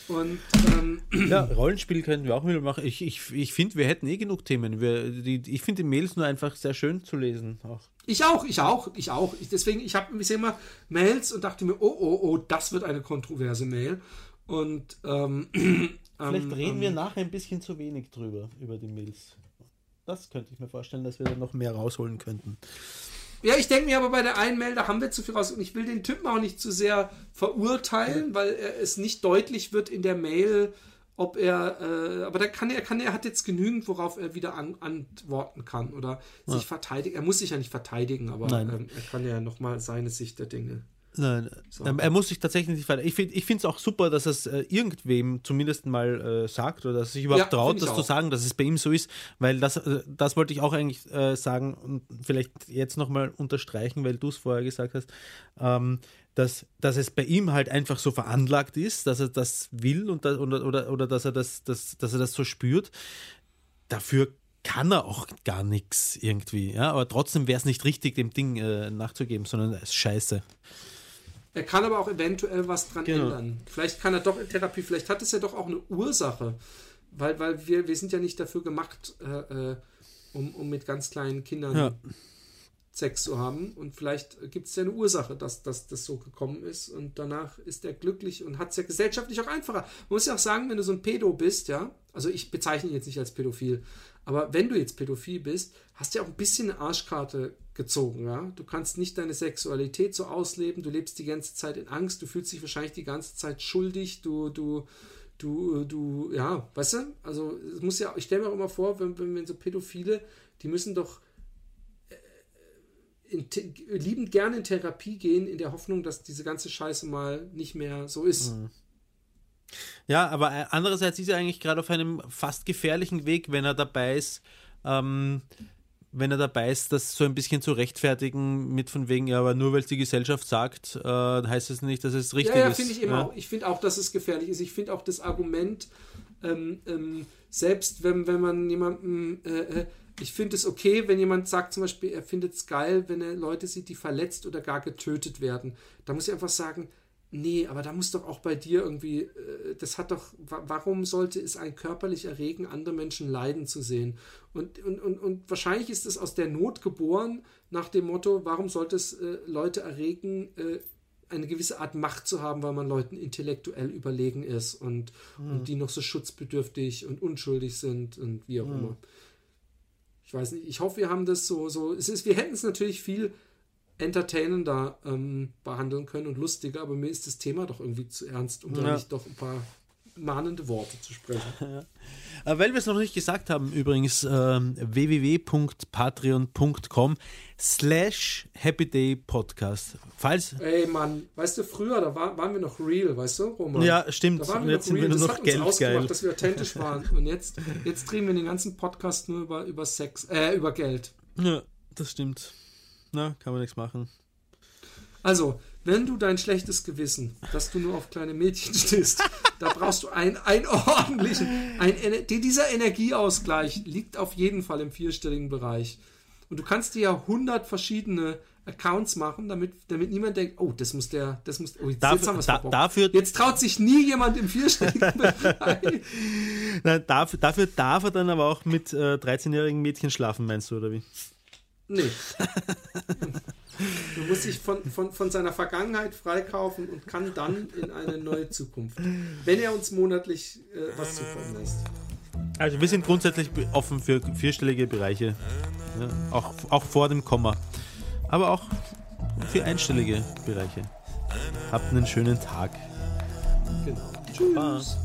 Und ähm, Ja, Rollenspiel könnten wir auch wieder machen. Ich, ich, ich finde, wir hätten eh genug Themen. Wir, die, ich finde die Mails nur einfach sehr schön zu lesen. Auch. Ich auch, ich auch, ich auch. Ich, deswegen, ich habe sehe immer Mails und dachte mir, oh, oh, oh, das wird eine kontroverse Mail. Und ähm, Vielleicht ähm, reden ähm, wir nachher ein bisschen zu wenig drüber, über die Mails. Das könnte ich mir vorstellen, dass wir da noch mehr rausholen könnten. Ja, ich denke mir aber bei der einen Mail, da haben wir zu viel raus. Und ich will den Typen auch nicht zu sehr verurteilen, weil er, es nicht deutlich wird in der Mail, ob er, äh, aber da kann er, kann er hat jetzt genügend, worauf er wieder an, antworten kann oder sich verteidigen. Er muss sich ja nicht verteidigen, aber ähm, er kann ja nochmal seine Sicht der Dinge. Nein, ähm, er muss sich tatsächlich nicht weiter. Ich finde es auch super, dass er es äh, irgendwem zumindest mal äh, sagt oder dass er sich überhaupt Ja, traut, das zu auch. sagen, dass es bei ihm so ist, weil das, äh, das wollte ich auch eigentlich äh, sagen und vielleicht jetzt nochmal unterstreichen, weil du es vorher gesagt hast, ähm, dass, dass es bei ihm halt einfach so veranlagt ist, dass er das will und das, oder, oder, oder dass, er das, das, dass er das so spürt. Dafür kann er auch gar nichts irgendwie, ja, aber trotzdem wäre es nicht richtig, dem Ding äh, nachzugeben, sondern es ist scheiße. Er kann aber auch eventuell was dran Genau. ändern. Vielleicht kann er doch in Therapie, vielleicht hat es ja doch auch eine Ursache. Weil, weil wir, wir sind ja nicht dafür gemacht, äh, äh, um, um mit ganz kleinen Kindern Ja. Sex zu haben. Und vielleicht gibt es ja eine Ursache, dass, dass das so gekommen ist. Und danach ist er glücklich und hat es ja gesellschaftlich auch einfacher. Man muss ja auch sagen, wenn du so ein Pedo bist, ja, also ich bezeichne ihn jetzt nicht als pädophil, aber wenn du jetzt pädophil bist, hast du ja auch ein bisschen eine Arschkarte gezogen, ja. Du kannst nicht deine Sexualität so ausleben, du lebst die ganze Zeit in Angst, du fühlst dich wahrscheinlich die ganze Zeit schuldig, du, du, du, du, ja, weißt du? Also es muss ja, ich stelle mir auch immer vor, wenn, wenn, wenn so Pädophile, die müssen doch in, The- liebend gerne in Therapie gehen, in der Hoffnung, dass diese ganze Scheiße mal nicht mehr so ist. Ja, aber äh, andererseits ist er eigentlich gerade auf einem fast gefährlichen Weg, wenn er dabei ist, ähm, wenn er dabei ist, das so ein bisschen zu rechtfertigen mit von wegen, ja, aber nur weil es die Gesellschaft sagt, äh, heißt es nicht, dass es richtig Ja, ja, ist. finde ich eben ja. auch. Ich finde auch, dass es gefährlich ist. Ich finde auch das Argument, ähm, ähm, selbst wenn, wenn man jemanden, äh, äh, ich finde es okay, wenn jemand sagt zum Beispiel, er findet es geil, wenn er Leute sieht, die verletzt oder gar getötet werden. Da muss ich einfach sagen, nee, aber da muss doch auch bei dir irgendwie, äh, das hat doch, wa warum sollte es ein körperlich erregen, andere Menschen leiden zu sehen? Und, und, und, und wahrscheinlich ist es aus der Not geboren, nach dem Motto, warum sollte es äh, Leute erregen, äh, eine gewisse Art Macht zu haben, weil man Leuten intellektuell überlegen ist und, und die noch so schutzbedürftig und unschuldig sind und wie auch immer. Ich weiß nicht, ich hoffe, wir haben das so, so, es ist, wir hätten es natürlich viel entertainender ähm, behandeln können und lustiger, aber mir ist das Thema doch irgendwie zu ernst, um da Ja. nicht doch ein paar mahnende Worte zu sprechen. Äh, weil wir es noch nicht gesagt haben, übrigens ähm, www.patreon.com slash Happy Day Podcast. Falls, Ey Mann, weißt du, früher, da war, waren wir noch real, weißt du, Roman? ja, stimmt, Da waren wir jetzt noch sind wir real. nur das noch hat uns ausgemacht, geldgeil. dass wir authentisch waren. Und jetzt, jetzt drehen wir den ganzen Podcast nur über, über Sex, äh, über Geld. Ja, das stimmt. Na, kann man nichts machen. Also, wenn du dein schlechtes Gewissen, dass du nur auf kleine Mädchen stehst, da brauchst du einen, einen ordentlichen, ein, die- dieser Energieausgleich liegt auf jeden Fall im vierstelligen Bereich. Und du kannst dir ja 100 verschiedene Accounts machen, damit, damit niemand denkt, oh, das muss der, das muss, oh, jetzt, Dafür- jetzt haben wir's da- dafür- Jetzt traut sich nie jemand im vierstelligen Bereich. Nein, dafür, dafür darf er dann aber auch mit äh, 13-jährigen Mädchen schlafen, meinst du, oder wie? Nee. Du musst dich von, von, von seiner Vergangenheit freikaufen und kann dann in eine neue Zukunft, wenn er uns monatlich äh, was zukommen lässt. Also wir sind grundsätzlich offen für vierstellige Bereiche, ja, auch, auch vor dem Komma, aber auch für einstellige Bereiche. Habt einen schönen Tag. Genau. Tschüss. Spaß.